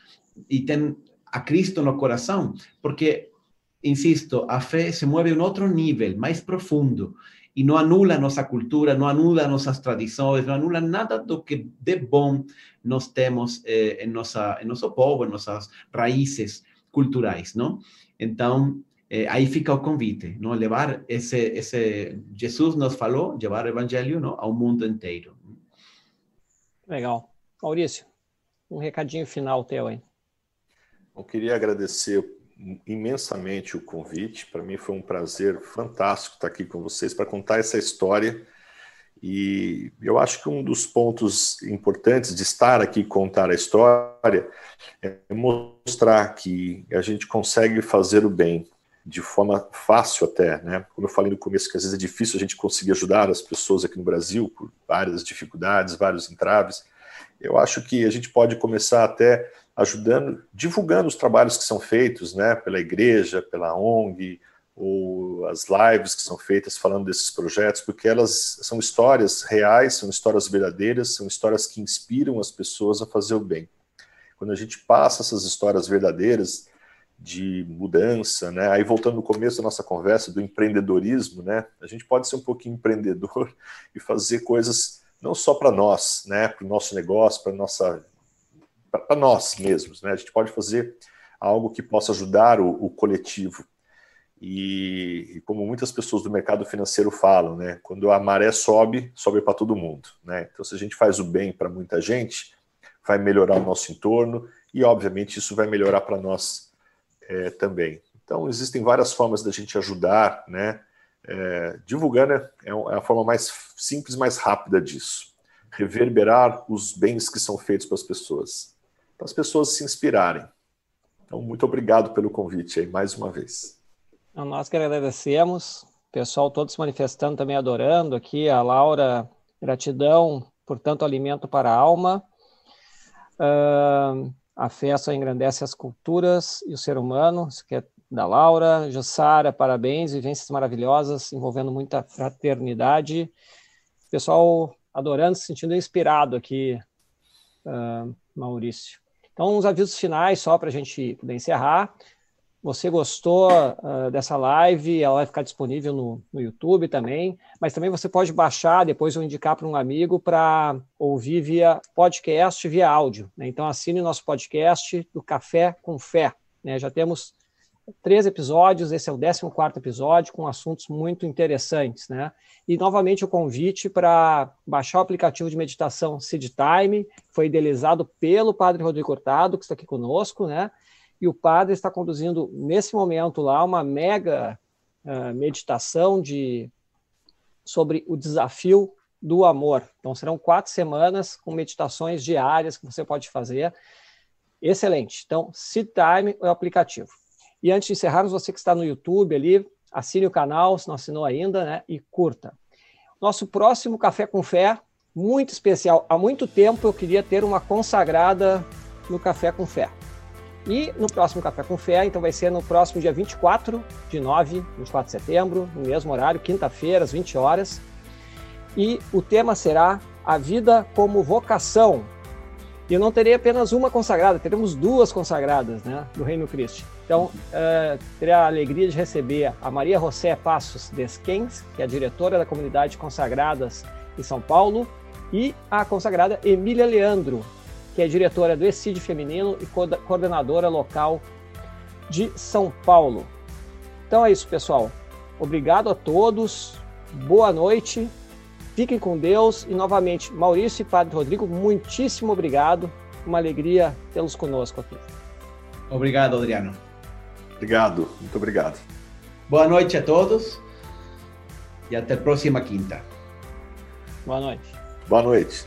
e tem a Cristo no coração, porque, insisto, a fé se move em um outro nível, mais profundo, e não anula nossa cultura, não anula nossas tradições, não anula nada do que de bom nós temos eh, em, nossa, em nosso povo, em nossas raízes culturais, não? Então, eh, aí fica o convite, não? Levar esse, esse Jesus nos falou, levar o evangelho, não? Ao mundo inteiro. Legal. Maurício, um recadinho final teu aí. Eu queria agradecer imensamente o convite. Para mim foi um prazer fantástico estar aqui com vocês para contar essa história. E eu acho que um dos pontos importantes de estar aqui e contar a história é mostrar que a gente consegue fazer o bem de forma fácil até, né? Como eu falei no começo, que às vezes é difícil a gente conseguir ajudar as pessoas aqui no Brasil por várias dificuldades, vários entraves. Eu acho que a gente pode começar até ajudando, divulgando os trabalhos que são feitos, né, pela igreja, pela ONG, ou as lives que são feitas falando desses projetos, porque elas são histórias reais, são histórias verdadeiras, são histórias que inspiram as pessoas a fazer o bem. Quando a gente passa essas histórias verdadeiras de mudança, né? Aí voltando no começo da nossa conversa do empreendedorismo, né? A gente pode ser um pouquinho empreendedor e fazer coisas não só para nós, né? Para o nosso negócio, para nossa para nós mesmos. Né? A gente pode fazer algo que possa ajudar o, o coletivo. E, e, como muitas pessoas do mercado financeiro falam, né, quando a maré sobe, sobe para todo mundo. Né? Então, se a gente faz o bem para muita gente, vai melhorar o nosso entorno e, obviamente, isso vai melhorar para nós é, também. Então, existem várias formas da gente ajudar, né? É, divulgando é, é a forma mais simples, mais rápida disso. Reverberar os bens que são feitos para as pessoas para as pessoas se inspirarem. Então, muito obrigado pelo convite aí mais uma vez. Então, nós que agradecemos, pessoal todo se manifestando também adorando aqui, a Laura, gratidão por tanto alimento para a alma. Uh, a festa engrandece as culturas e o ser humano, isso que é da Laura. Jussara, parabéns, vivências maravilhosas, envolvendo muita fraternidade. Pessoal adorando, se sentindo inspirado aqui, uh, Maurício. Então, uns avisos finais só para a gente poder encerrar. Você gostou uh, dessa live? Ela vai ficar disponível no, no, YouTube também, mas também você pode baixar, depois eu indicar para um amigo para ouvir via podcast, via áudio. Né? Então, assine o nosso podcast do Café com Fé. Né? Já temos três episódios, esse é o 14 episódio, com assuntos muito interessantes, né? E novamente o convite para baixar o aplicativo de meditação Seed Time, foi idealizado pelo Padre Rodrigo Cortado, que está aqui conosco, né? E o padre está conduzindo nesse momento lá uma mega uh, meditação de sobre o desafio do amor. Então serão quatro semanas com meditações diárias que você pode fazer. Excelente. Então, Seed Time é o aplicativo. E antes de encerrarmos, você que está no YouTube ali, assine o canal, se não assinou ainda, né? E curta. Nosso próximo Café com Fé, muito especial. Há muito tempo eu queria ter uma consagrada no Café com Fé. E no próximo Café com Fé, então vai ser no próximo dia 24 de 9, 24 de setembro, no mesmo horário, quinta-feira, às 20 horas. E o tema será A Vida como Vocação. E eu não terei apenas uma consagrada, teremos duas consagradas né, do Reino Cristo. Então, uh, terei a alegria de receber a Maria José Passos Desquens, que é a diretora da comunidade Consagradas em São Paulo, e a consagrada Emília Leandro, que é diretora do ECID Feminino e coordenadora local de São Paulo. Então é isso, pessoal. Obrigado a todos, boa noite, fiquem com Deus e novamente, Maurício e Padre Rodrigo, muitíssimo obrigado. Uma alegria tê-los conosco aqui. Obrigado, Adriano. Obrigado, muito obrigado. Boa noite a todos e até a próxima quinta. Boa noite. Boa noite.